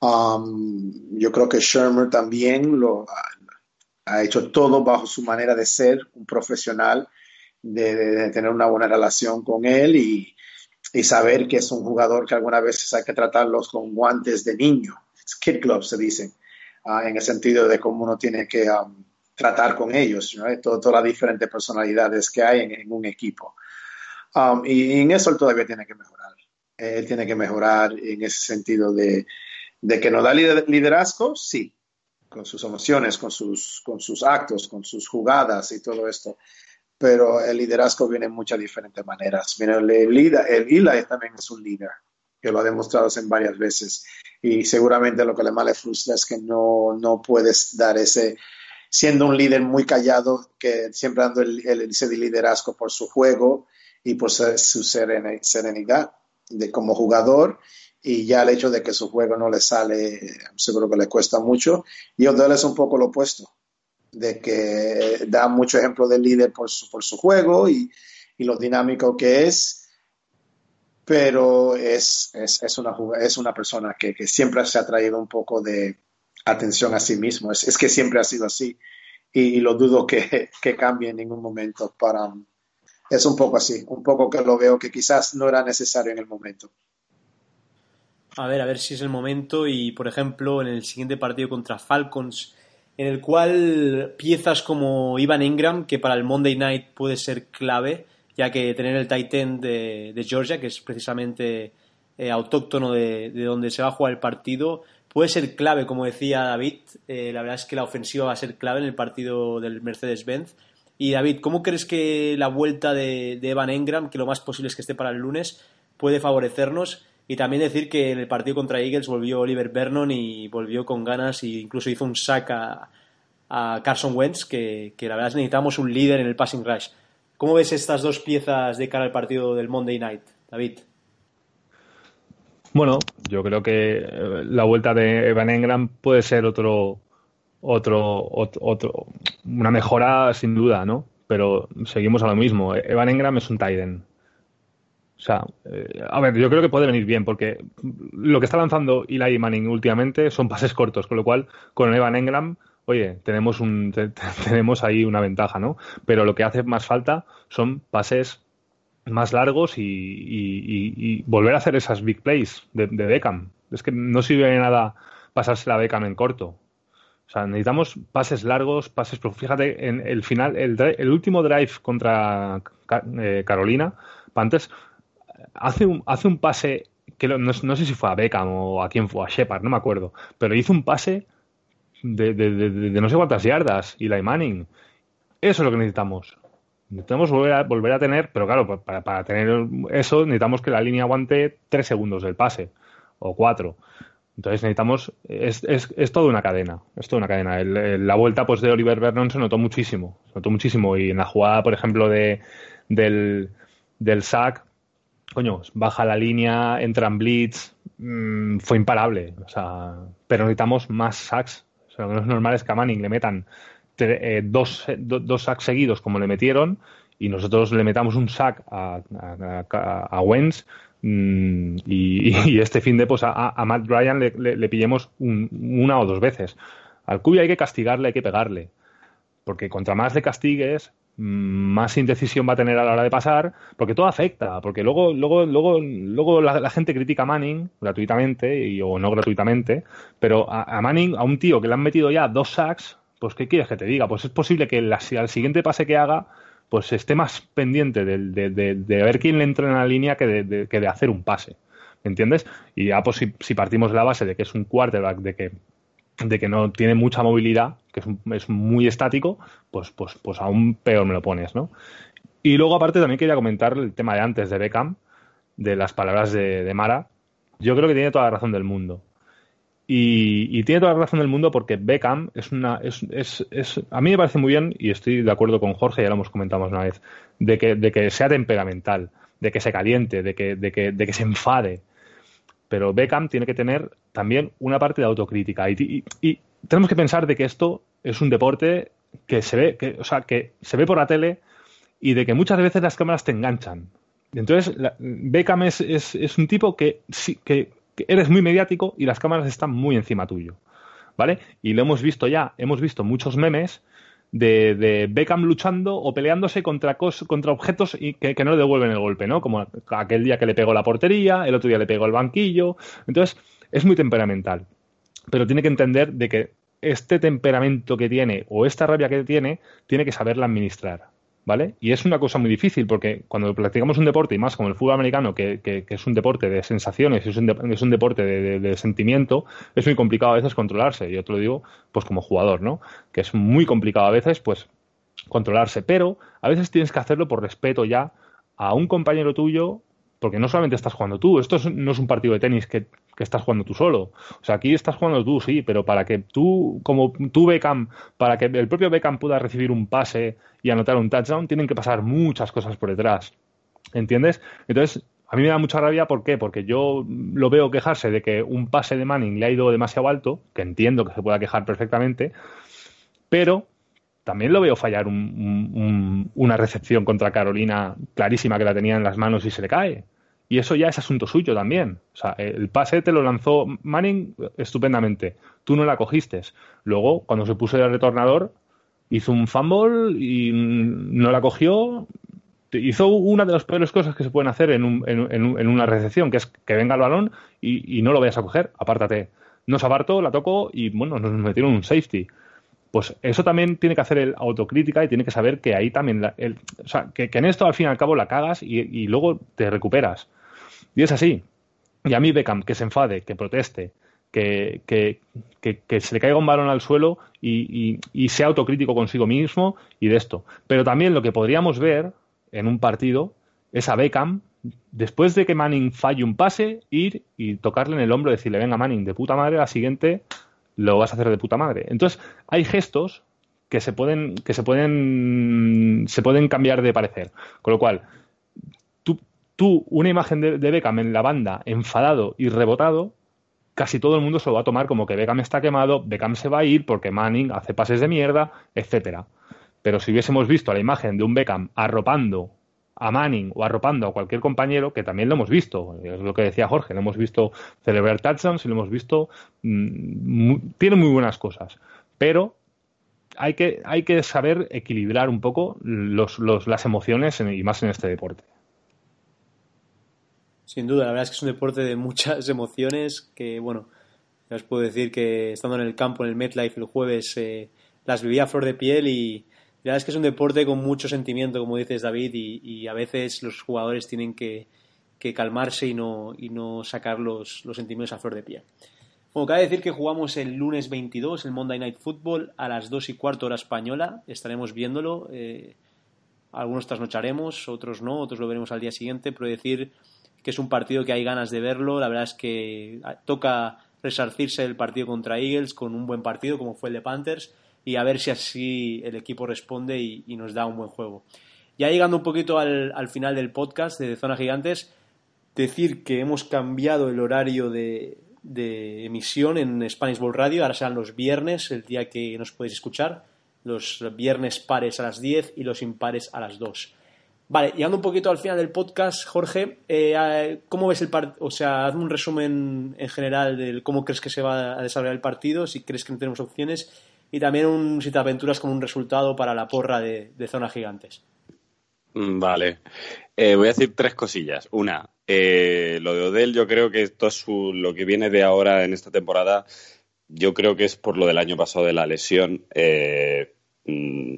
Um, yo creo que Shermer también lo ha, hecho todo bajo su manera de ser, un profesional, de, tener una buena relación con él y, y, saber que es un jugador que algunas veces hay que tratarlos con guantes de niño, kid club se dice, uh, en el sentido de cómo uno tiene que um, tratar con ellos, ¿no? todas las diferentes personalidades que hay en, un equipo. Um, y, y, en eso él todavía tiene que mejorar. Él tiene que mejorar en ese sentido de, de que no da liderazgo, sí, con sus emociones, con sus, con sus actos, con sus jugadas y todo esto. Pero el liderazgo viene en muchas diferentes maneras. Mira, el, el Eli también es un líder, que lo ha demostrado en varias veces. Y seguramente lo que le más le frustra es que no, no puedes dar ese, siendo un líder muy callado, que siempre dando el, el, ese liderazgo por su juego y por su serenidad de como jugador y ya el hecho de que su juego no le sale, seguro que le cuesta mucho. Y Odell es un poco lo opuesto, de que da mucho ejemplo del líder por su, por su juego y, y lo dinámico que es, pero es, es, es, una, es una persona que, que, siempre se ha traído un poco de atención a sí mismo. Es, es que siempre ha sido así y, lo dudo que, que cambie en ningún momento para... Es un poco así, un poco que lo veo que quizás no era necesario en el momento a ver, a ver si es el momento y, por ejemplo, en el siguiente partido contra Falcons, en el cual piezas como Ivan Ingram, que para el Monday Night puede ser clave, ya que tener el tight end de, Georgia, que es precisamente eh, autóctono de, donde se va a jugar el partido, puede ser clave, como decía David. Eh, la verdad es que la ofensiva va a ser clave en el partido del Mercedes-Benz. Y David, ¿cómo crees que la vuelta de, de Evan Engram, que lo más posible es que esté para el lunes, puede favorecernos? Y también decir que en el partido contra Eagles volvió Oliver Vernon y volvió con ganas e incluso hizo un sack a, Carson Wentz, que, la verdad es que necesitamos un líder en el passing rush. ¿Cómo ves estas dos piezas de cara al partido del Monday Night, David? Bueno, yo creo que eh, la vuelta de Evan Engram puede ser otro, otro, otro, una mejora sin duda, ¿no? Pero seguimos a lo mismo. Evan Engram es un Tiden. O sea, eh, a ver, yo creo que puede venir bien, porque lo que está lanzando Eli Manning últimamente son pases cortos, con lo cual con Evan Engram, oye, tenemos un tenemos ahí una ventaja, ¿no? Pero lo que hace más falta son pases más largos y, volver a hacer esas big plays de, Beckham. Es que no sirve de nada pasarse la Beckham en corto. O sea, necesitamos pases largos, pases. Fíjate, en el final, el, último drive contra eh, Carolina, Panthers, hace un, hace un pase que no, sé si fue a Beckham o a quién fue, a Shepard, no me acuerdo, pero hizo un pase de, de no sé cuántas yardas y la Manning. Eso es lo que necesitamos. Necesitamos volver a, volver a tener, pero claro, para, para, tener eso necesitamos que la línea aguante tres segundos del pase o cuatro. Entonces necesitamos, es, es, es toda una cadena, es toda una cadena. la vuelta pues de Oliver Vernon se notó muchísimo, se notó muchísimo y en la jugada, por ejemplo, de, del, del sack, coño, baja la línea, entra en blitz, mmm, fue imparable. O sea, pero necesitamos más sacks. O sea, lo es normal es que a Manning le metan eh, dos, dos sacks seguidos como le metieron y nosotros le metamos un sack a, a, a, Wentz mm, y, este fin de pues a, Matt Ryan le, pillemos una o dos veces. Al Cuy hay que castigarle, hay que pegarle. Porque contra más le castigues, mm, más indecisión va a tener a la hora de pasar, porque todo afecta, porque luego, luego, luego, luego la, gente critica a Manning gratuitamente y, o no gratuitamente, pero a, Manning, a un tío que le han metido ya dos sacks, pues ¿qué quieres que te diga? Pues es posible que al siguiente pase que haga, pues esté más pendiente de, de, ver quién le entra en la línea que de, que de hacer un pase. ¿Entiendes? Y ya pues si, partimos de la base de que es un quarterback, de que, de que no tiene mucha movilidad, que es, es muy estático, pues, pues, pues aún peor me lo pones, ¿no? Y luego aparte también quería comentar el tema de antes de Beckham, de las palabras de Mara. Yo creo que tiene toda la razón del mundo. Y, tiene toda la razón del mundo porque Beckham es una. Es, es, es, a mí me parece muy bien, y estoy de acuerdo con Jorge, ya lo hemos comentado una vez, de que, de que sea temperamental, de que se caliente, de que, de que, de que se enfade. Pero Beckham tiene que tener también una parte de autocrítica. Y, tenemos que pensar de que esto es un deporte que se ve, que, o sea, que se ve por la tele y de que muchas veces las cámaras te enganchan. Entonces, Beckham es, es, un tipo que, que eres muy mediático y las cámaras están muy encima tuyo. ¿Vale? Y lo hemos visto ya, hemos visto muchos memes de, de Beckham luchando o peleándose contra, contra objetos y que, no le devuelven el golpe, ¿no? Como aquel día que le pegó la portería, el otro día le pegó el banquillo. Entonces, es muy temperamental. Pero tiene que entender de que este temperamento que tiene o esta rabia que tiene, tiene que saberla administrar. ¿Vale? Y es una cosa muy difícil porque cuando practicamos un deporte, y más como el fútbol americano, que, es un deporte de sensaciones, es un, es un deporte de, sentimiento, es muy complicado a veces controlarse. Yo te lo digo, pues como jugador, ¿no? Que es muy complicado a veces, pues, controlarse. Pero a veces tienes que hacerlo por respeto ya a un compañero tuyo porque no solamente estás jugando tú, esto no es un partido de tenis que, estás jugando tú solo. O sea, aquí estás jugando tú, sí, pero para que tú, como tú Beckham, para que el propio Beckham pueda recibir un pase y anotar un touchdown, tienen que pasar muchas cosas por detrás. ¿Entiendes? Entonces, a mí me da mucha rabia, ¿por qué? Porque yo lo veo quejarse de que un pase de Manning le ha ido demasiado alto, que entiendo que se pueda quejar perfectamente, pero también lo veo fallar una recepción contra Carolina clarísima que la tenía en las manos y se le cae. Y eso ya es asunto suyo también. O sea, el pase te lo lanzó Manning estupendamente. Tú no la cogiste. Luego, cuando se puso el retornador, hizo un fumble y no la cogió. Hizo una de las peores cosas que se pueden hacer en, una recepción, que es que venga el balón y, no lo vayas a coger. Apártate. No se apartó, la tocó y bueno, nos metieron un safety pues eso también tiene que hacer el autocrítica y tiene que saber que ahí también, el, o sea, que, en esto al fin y al cabo la cagas y, luego te recuperas. Y es así. Y a mí Beckham, que se enfade, que proteste, que, que, que, se le caiga un balón al suelo y, y, sea autocrítico consigo mismo y de esto. Pero también lo que podríamos ver en un partido es a Beckham, después de que Manning falle un pase, ir y tocarle en el hombro y decirle, venga Manning, de puta madre, la siguiente lo vas a hacer de puta madre. Entonces, hay gestos que se pueden, que se pueden, se pueden cambiar de parecer. Con lo cual, tú, tú una imagen de, Beckham en la banda enfadado y rebotado, casi todo el mundo se lo va a tomar como que Beckham está quemado, Beckham se va a ir porque Manning hace pases de mierda, etcétera. Pero si hubiésemos visto la imagen de un Beckham arropando a Manning o arropando a cualquier compañero, que también lo hemos visto, es lo que decía Jorge, lo hemos visto celebrar touchdowns y lo hemos visto, mm, tiene muy buenas cosas, pero hay que, hay que saber equilibrar un poco los, las emociones y más en este deporte. Sin duda, la verdad es que es un deporte de muchas emociones que, bueno, ya os puedo decir que estando en el campo, en el MetLife el jueves, eh, las vivía a flor de piel y, la verdad es que es un deporte con mucho sentimiento, como dices David, y, a veces los jugadores tienen que, calmarse y no, sacar los, sentimientos a flor de piel. Bueno, cabe decir que jugamos el lunes 22, el Monday Night Football, a las 2 y cuarto hora española. Estaremos viéndolo. Eh, algunos trasnocharemos, otros no, otros lo veremos al día siguiente, pero decir que es un partido que hay ganas de verlo. La verdad es que toca resarcirse el partido contra Eagles con un buen partido, como fue el de Panthers y a ver si así el equipo responde y, nos da un buen juego. Ya llegando un poquito al, final del podcast de Zona Gigantes, decir que hemos cambiado el horario de, emisión en Spanish Ball Radio, ahora serán los viernes, el día que nos podéis escuchar, los viernes pares a las 10 y los impares a las 2. Vale, llegando un poquito al final del podcast, Jorge, eh, ¿cómo ves el partido? O sea, hazme un resumen en general de cómo crees que se va a desarrollar el partido, si crees que no tenemos opciones y también un, si te aventuras con un resultado para la porra de, Zona Gigantes. Mm, vale. Eh, voy a decir tres cosillas. Una, eh, lo de Odell, yo creo que esto es lo que viene de ahora en esta temporada. Yo creo que es por lo del año pasado de la lesión. Eh, mm,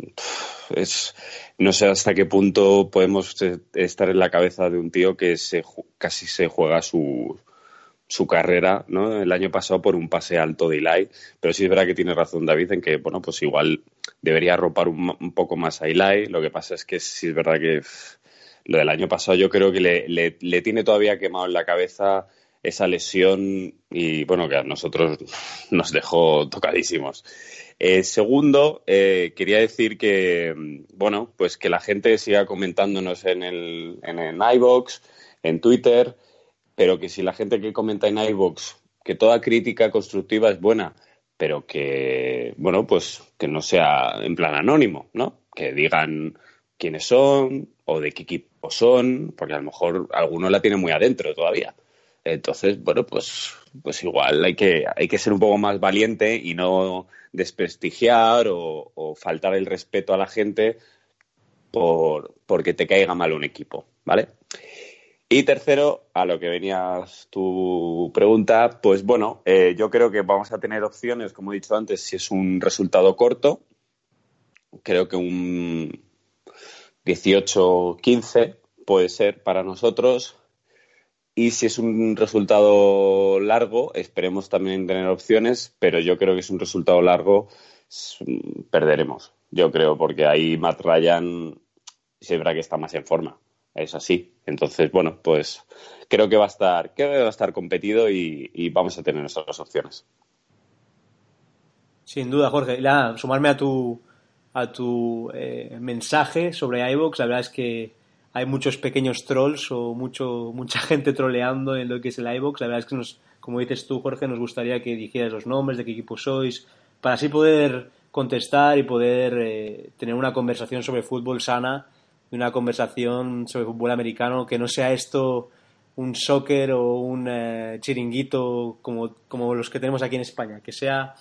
es, no sé hasta qué punto podemos estar en la cabeza de un tío que se, casi se juega su, su carrera ¿no? el año pasado por un pase alto de Eli, pero sí es verdad que tiene razón David en que, bueno, pues igual debería arropar un, poco más a Eli, lo que pasa es que sí es verdad que lo del año pasado yo creo que le, le, tiene todavía quemado en la cabeza esa lesión y, bueno, que a nosotros nos dejó tocadísimos. Eh, segundo, eh, quería decir que, bueno, pues que la gente siga comentándonos en el en, iVoox, en Twitter, pero que si la gente que comenta en iVoox, que toda crítica constructiva es buena, pero que, bueno, pues que no sea en plan anónimo, ¿no? Que digan quiénes son o de qué equipo son, porque a lo mejor alguno la tiene muy adentro todavía. Entonces, bueno, pues, pues igual hay que, hay que ser un poco más valiente y no desprestigiar o, o faltar el respeto a la gente por, porque te caiga mal un equipo, ¿vale? Y tercero, a lo que venías tu pregunta, pues bueno, eh, yo creo que vamos a tener opciones, como he dicho antes, si es un resultado corto, creo que un 18-15 puede ser para nosotros. Y si es un resultado largo, esperemos también tener opciones, pero yo creo que es un resultado largo, perderemos. Yo creo, porque ahí Matt Ryan se verá que está más en forma es así. Entonces, bueno, pues creo que va a estar, que va a estar competido y, vamos a tener nuestras opciones. Sin duda, Jorge. La, sumarme a tu a tu eh, mensaje sobre iVoox, la verdad es que hay muchos pequeños trolls o mucho, mucha gente troleando en lo que es el iVoox. La verdad es que nos, como dices tú, Jorge, nos gustaría que dijeras los nombres, de qué equipo sois, para así poder contestar y poder eh, tener una conversación sobre fútbol sana una conversación sobre fútbol americano, que no sea esto un soccer o un eh, chiringuito como, como los que tenemos aquí en España, que sea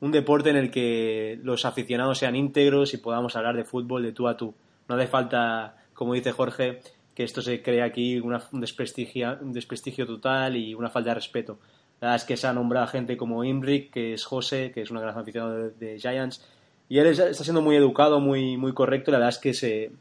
un deporte en el que los aficionados sean íntegros y podamos hablar de fútbol de tú a tú. No hace falta, como dice Jorge, que esto se cree aquí un, desprestigio, un desprestigio total y una falta de respeto. La verdad es que se ha nombrado gente como Imbrick, que es José, que es un gran aficionado de, Giants, y él está siendo muy educado, muy, muy correcto, la verdad es que se,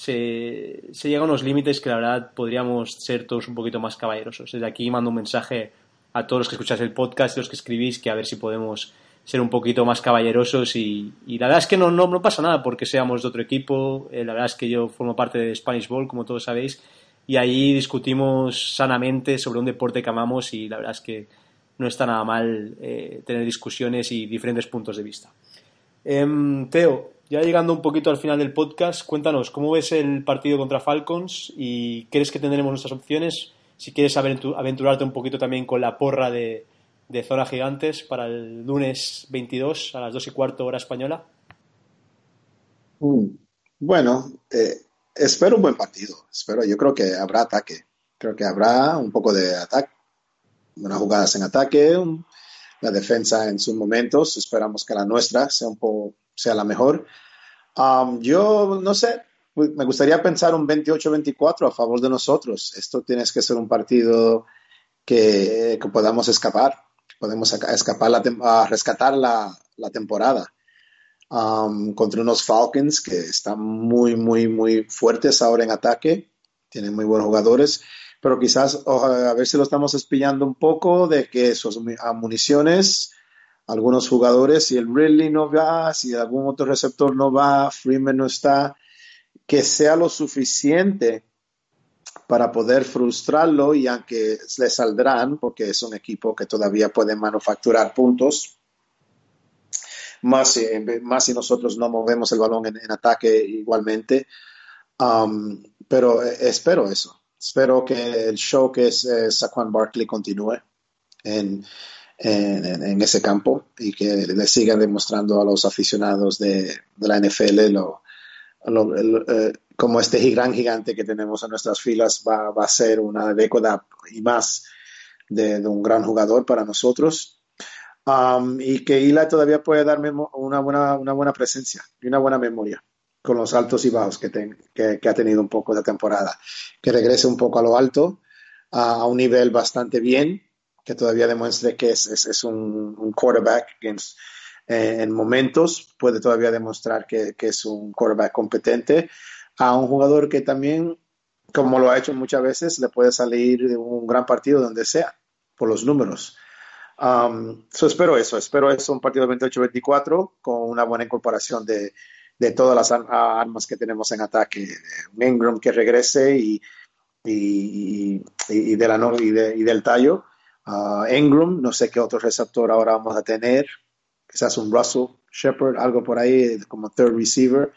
se, se llega a unos límites que la verdad podríamos ser todos un poquito más caballerosos. Desde aquí mando un mensaje a todos los que escucháis el podcast y los que escribís que a ver si podemos ser un poquito más caballerosos y, la verdad es que no, no, pasa nada porque seamos de otro equipo. Eh, la verdad es que yo formo parte de Spanish Ball, como todos sabéis, y ahí discutimos sanamente sobre un deporte que amamos y la verdad es que no está nada mal eh, tener discusiones y diferentes puntos de vista. Em, Teo, ya llegando un poquito al final del podcast, cuéntanos, ¿cómo ves el partido contra Falcons y crees que tendremos nuestras opciones? Si quieres aventurarte un poquito también con la porra de, Zona Gigantes para el lunes 22 a las 2 y cuarto hora española. Mm, bueno, eh, espero un buen partido. Espero, yo creo que habrá ataque. Creo que habrá un poco de ataque, unas jugadas en ataque, la defensa en sus momentos. Esperamos que la nuestra sea un poco sea la mejor. Um, yo no sé, me gustaría pensar un 28-24 a favor de nosotros. Esto tiene que ser un partido que, que podamos escapar, podemos escapar la, rescatar la, la temporada. Um, contra unos Falcons que están muy, muy, muy fuertes ahora en ataque, tienen muy buenos jugadores, pero quizás a ver si lo estamos espillando un poco de que sus municiones algunos jugadores, si el Ridley no va, si algún otro receptor no va, Freeman no está, que sea lo suficiente para poder frustrarlo y aunque le saldrán, porque es un equipo que todavía puede manufacturar puntos, más, más si nosotros no movemos el balón en, ataque igualmente. Um, pero espero eso. Espero que el show que es eh, Saquon Barkley continúe en, en, ese campo y que le sigan demostrando a los aficionados de, la NFL lo, eh, como este gran gigante que tenemos en nuestras filas va, a ser una década y más de, un gran jugador para nosotros. Um, y que Ila todavía puede darme una buena, una buena presencia y una buena memoria con los altos y bajos que, que, ha tenido un poco de temporada. Que regrese un poco a lo alto, a un nivel bastante bien, que todavía demuestre que es, es, un, quarterback que en, momentos puede todavía demostrar que, que, es un quarterback competente, a un jugador que también, como lo ha hecho muchas veces, le puede salir de un gran partido donde sea, por los números. Um, espero eso, espero eso, un partido 28-24 con una buena incorporación de, de todas las armas que tenemos en ataque. Un Ingram que regrese y, y, y, de la, y, de, y del tallo uh, no sé qué otro receptor ahora vamos a tener, quizás un Russell Shepard, algo por ahí como third receiver,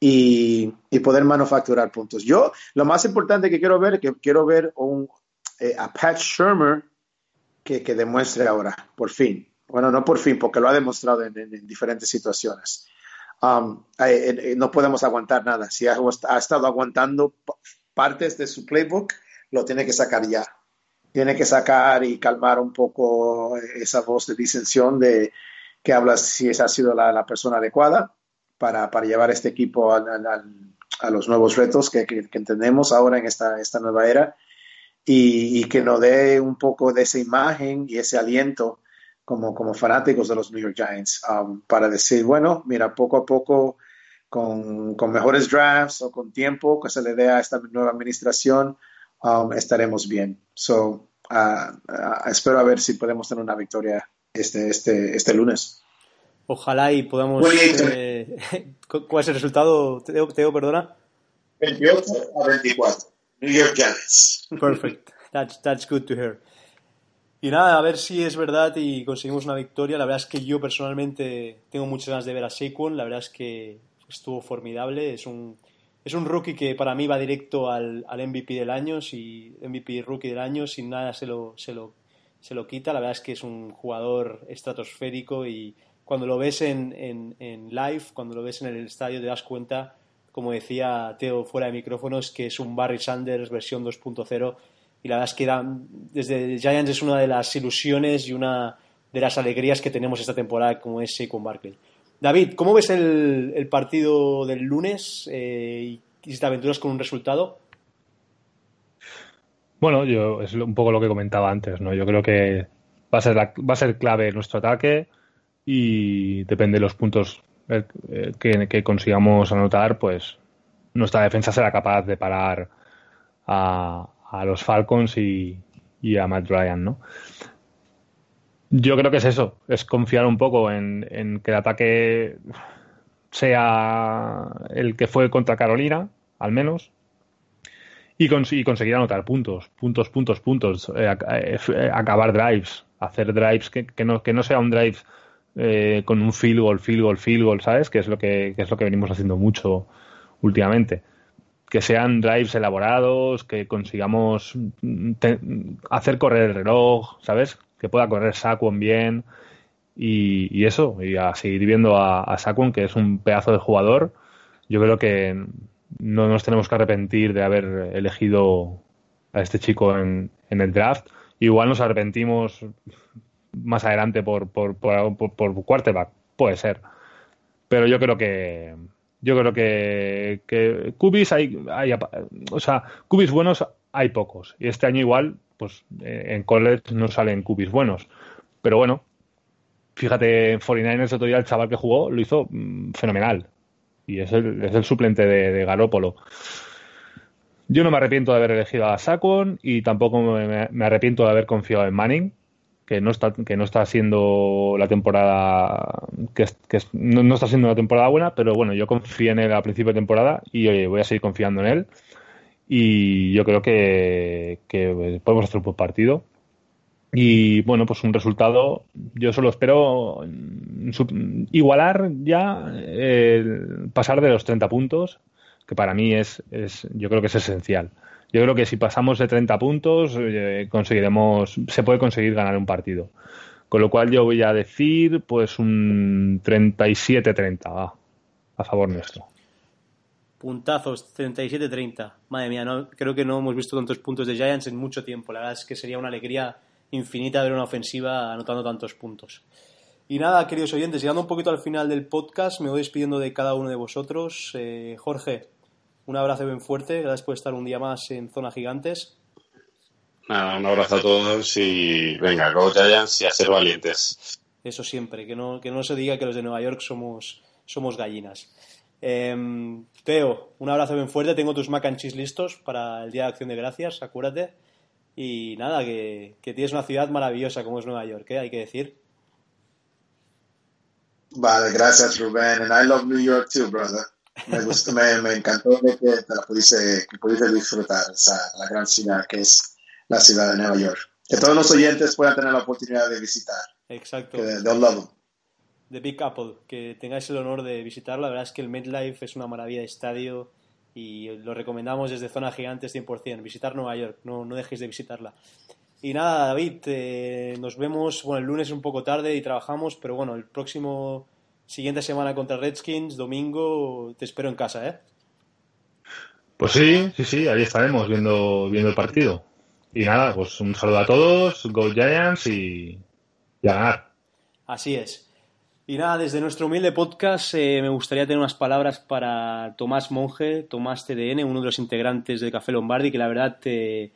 y, poder manufacturar puntos. Yo, lo más importante que quiero ver es que quiero ver eh, a Pat Shermer que, demuestre ahora, por fin. Bueno, no por fin, porque lo ha demostrado en, diferentes situaciones. Um, eh, eh, no podemos aguantar nada. Si ha, estado aguantando partes de su playbook, lo tiene que sacar ya tiene que sacar y calmar un poco esa voz de disensión de que habla si esa ha sido la, persona adecuada para, para, llevar este equipo a, los nuevos retos que, que, entendemos ahora en esta, esta nueva era y, que nos dé un poco de esa imagen y ese aliento como, como fanáticos de los New York Giants um, para decir, bueno, mira, poco a poco con, con, mejores drafts o con tiempo que se le dé a esta nueva administración, Um, estaremos bien. So, uh, uh, espero a ver si podemos tener una victoria este, este, este lunes. Ojalá y podamos. Eh, ¿Cuál es el resultado, Teo, Teo, perdona? 28 a 24. New York Giants. Perfect. That's, that's good to hear. Y nada, a ver si es verdad y conseguimos una victoria. La verdad es que yo personalmente tengo muchas ganas de ver a Saquon. La verdad es que estuvo formidable. Es un, es un rookie que para mí va directo al, MVP del año, si MVP rookie del año, sin nada se lo, se, lo, se lo quita. La verdad es que es un jugador estratosférico y cuando lo ves en, en, live, cuando lo ves en el estadio, te das cuenta, como decía Teo fuera de micrófonos, que es un Barry Sanders versión 2.0 y la verdad es que desde Giants es una de las ilusiones y una de las alegrías que tenemos esta temporada como es Saquon Barkley. David, ¿cómo ves el, partido del lunes eh, y si te aventuras con un resultado? Bueno, yo es un poco lo que comentaba antes, ¿no? Yo creo que va a ser, va a ser clave nuestro ataque y depende de los puntos eh, que, consigamos anotar, pues nuestra defensa será capaz de parar a, los Falcons y, y a Matt Ryan, ¿no? Yo creo que es eso, es confiar un poco en, que el ataque sea el que fue contra Carolina, al menos, y, conseguir anotar puntos, puntos, puntos, puntos, eh, eh, acabar drives, hacer drives que, no, que no sea un drive eh, con un field goal, field goal, field goal, ¿sabes? Que es lo que, que es lo que venimos haciendo mucho últimamente. Que sean drives elaborados, que consigamos te- hacer correr el reloj, ¿sabes? Que pueda correr Saquon bien y, eso, y a seguir viendo a, a Saquon, que es un pedazo de jugador. Yo creo que no nos tenemos que arrepentir de haber elegido a este chico en, en el draft. Igual nos arrepentimos más adelante por, por, por, por- por quarterback, puede ser. Pero yo creo que yo creo que, que cubis hay, hay o sea, cubis buenos hay pocos. Y este año igual, pues eh, en college no salen cubis buenos. Pero bueno, fíjate, en 49ers otro día el chaval que jugó lo hizo mm, fenomenal. Y es el, es el suplente de, de Garópolo. Yo no me arrepiento de haber elegido a Saquon y tampoco me, arrepiento de haber confiado en Manning, que no está, que no está siendo la temporada que, que no está siendo una temporada buena, pero bueno, yo confié en él a principio de temporada y oye, voy a seguir confiando en él. Y yo creo que, que podemos hacer un buen partido. Y bueno, pues un resultado, yo solo espero mm, igualar ya, el pasar de los 30 puntos, que para mí es, es, yo creo que es esencial. Yo creo que si pasamos de 30 puntos, eh, conseguiremos, se puede conseguir ganar un partido. Con lo cual yo voy a decir, pues un 37-30, va, a favor nuestro. Puntazos, 37-30. Madre mía, no, creo que no hemos visto tantos puntos de Giants en mucho tiempo. La verdad es que sería una alegría infinita ver una ofensiva anotando tantos puntos. Y nada, queridos oyentes, llegando un poquito al final del podcast, me voy despidiendo de cada uno de vosotros. Eh, Jorge, un abrazo bien fuerte. Gracias por estar un día más en Zona Gigantes. Nada, un abrazo a todos y venga, Go Giants y a ser valientes. Eso siempre, que no, que no se diga que los de Nueva York somos, somos gallinas. Em, Teo, un abrazo bien fuerte. Tengo tus mac and cheese listos para el Día de Acción de Gracias, acuérdate. Y nada, que, que tienes una ciudad maravillosa como es Nueva York, ¿eh? hay que decir. Vale, gracias Rubén. And I love New York too, brother. Me gustó, me, me encantó que te la pudiste, que pudiste disfrutar esa, la gran ciudad que es la ciudad de Nueva York. Que todos los oyentes puedan tener la oportunidad de visitar. Exacto. Que they'll love them. The Big Apple, que tengáis el honor de visitarlo. La verdad es que el MetLife es una maravilla de estadio y lo recomendamos desde Zona Gigantes 100%. Visitar Nueva York, no, no dejéis de visitarla. Y nada, David, eh, nos vemos. Bueno, el lunes es un poco tarde y trabajamos, pero bueno, el próximo siguiente semana contra Redskins, domingo, te espero en casa, ¿eh? Pues sí, sí, sí, ahí estaremos viendo, viendo el partido. Y nada, pues un saludo a todos, Go Giants y, y a ganar. Así es. Y nada, desde nuestro humilde podcast eh, me gustaría tener unas palabras para Tomás Monge, Tomás TDN, uno de los integrantes de Café Lombardi, que la verdad eh,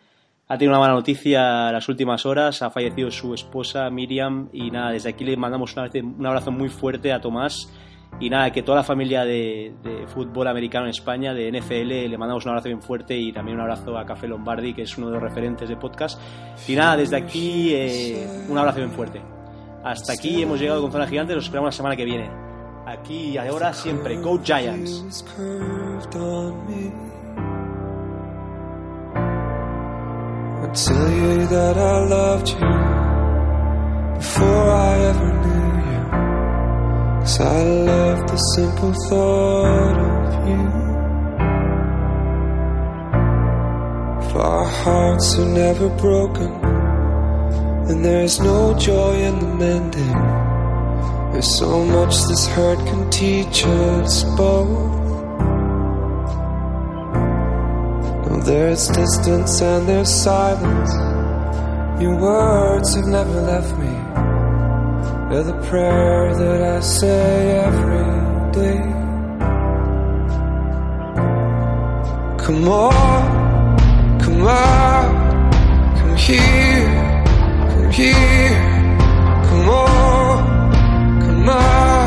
ha tenido una mala noticia las últimas horas, ha fallecido su esposa Miriam y nada, desde aquí le mandamos un abrazo muy fuerte a Tomás y nada, que toda la familia de, de fútbol americano en España, de NFL, le mandamos un abrazo bien fuerte y también un abrazo a Café Lombardi, que es uno de los referentes de podcast. Y nada, desde aquí eh, un abrazo bien fuerte. Hasta aquí hemos llegado con Zona Gigante, los esperamos la semana que viene. Aquí y ahora siempre, Go Giants. Then there's no joy in the mending. There's so much this hurt can teach us both. Now there's distance and there's silence. Your words have never left me. They're the prayer that I say every day. Come on, come on, come here, here. Come on, come on.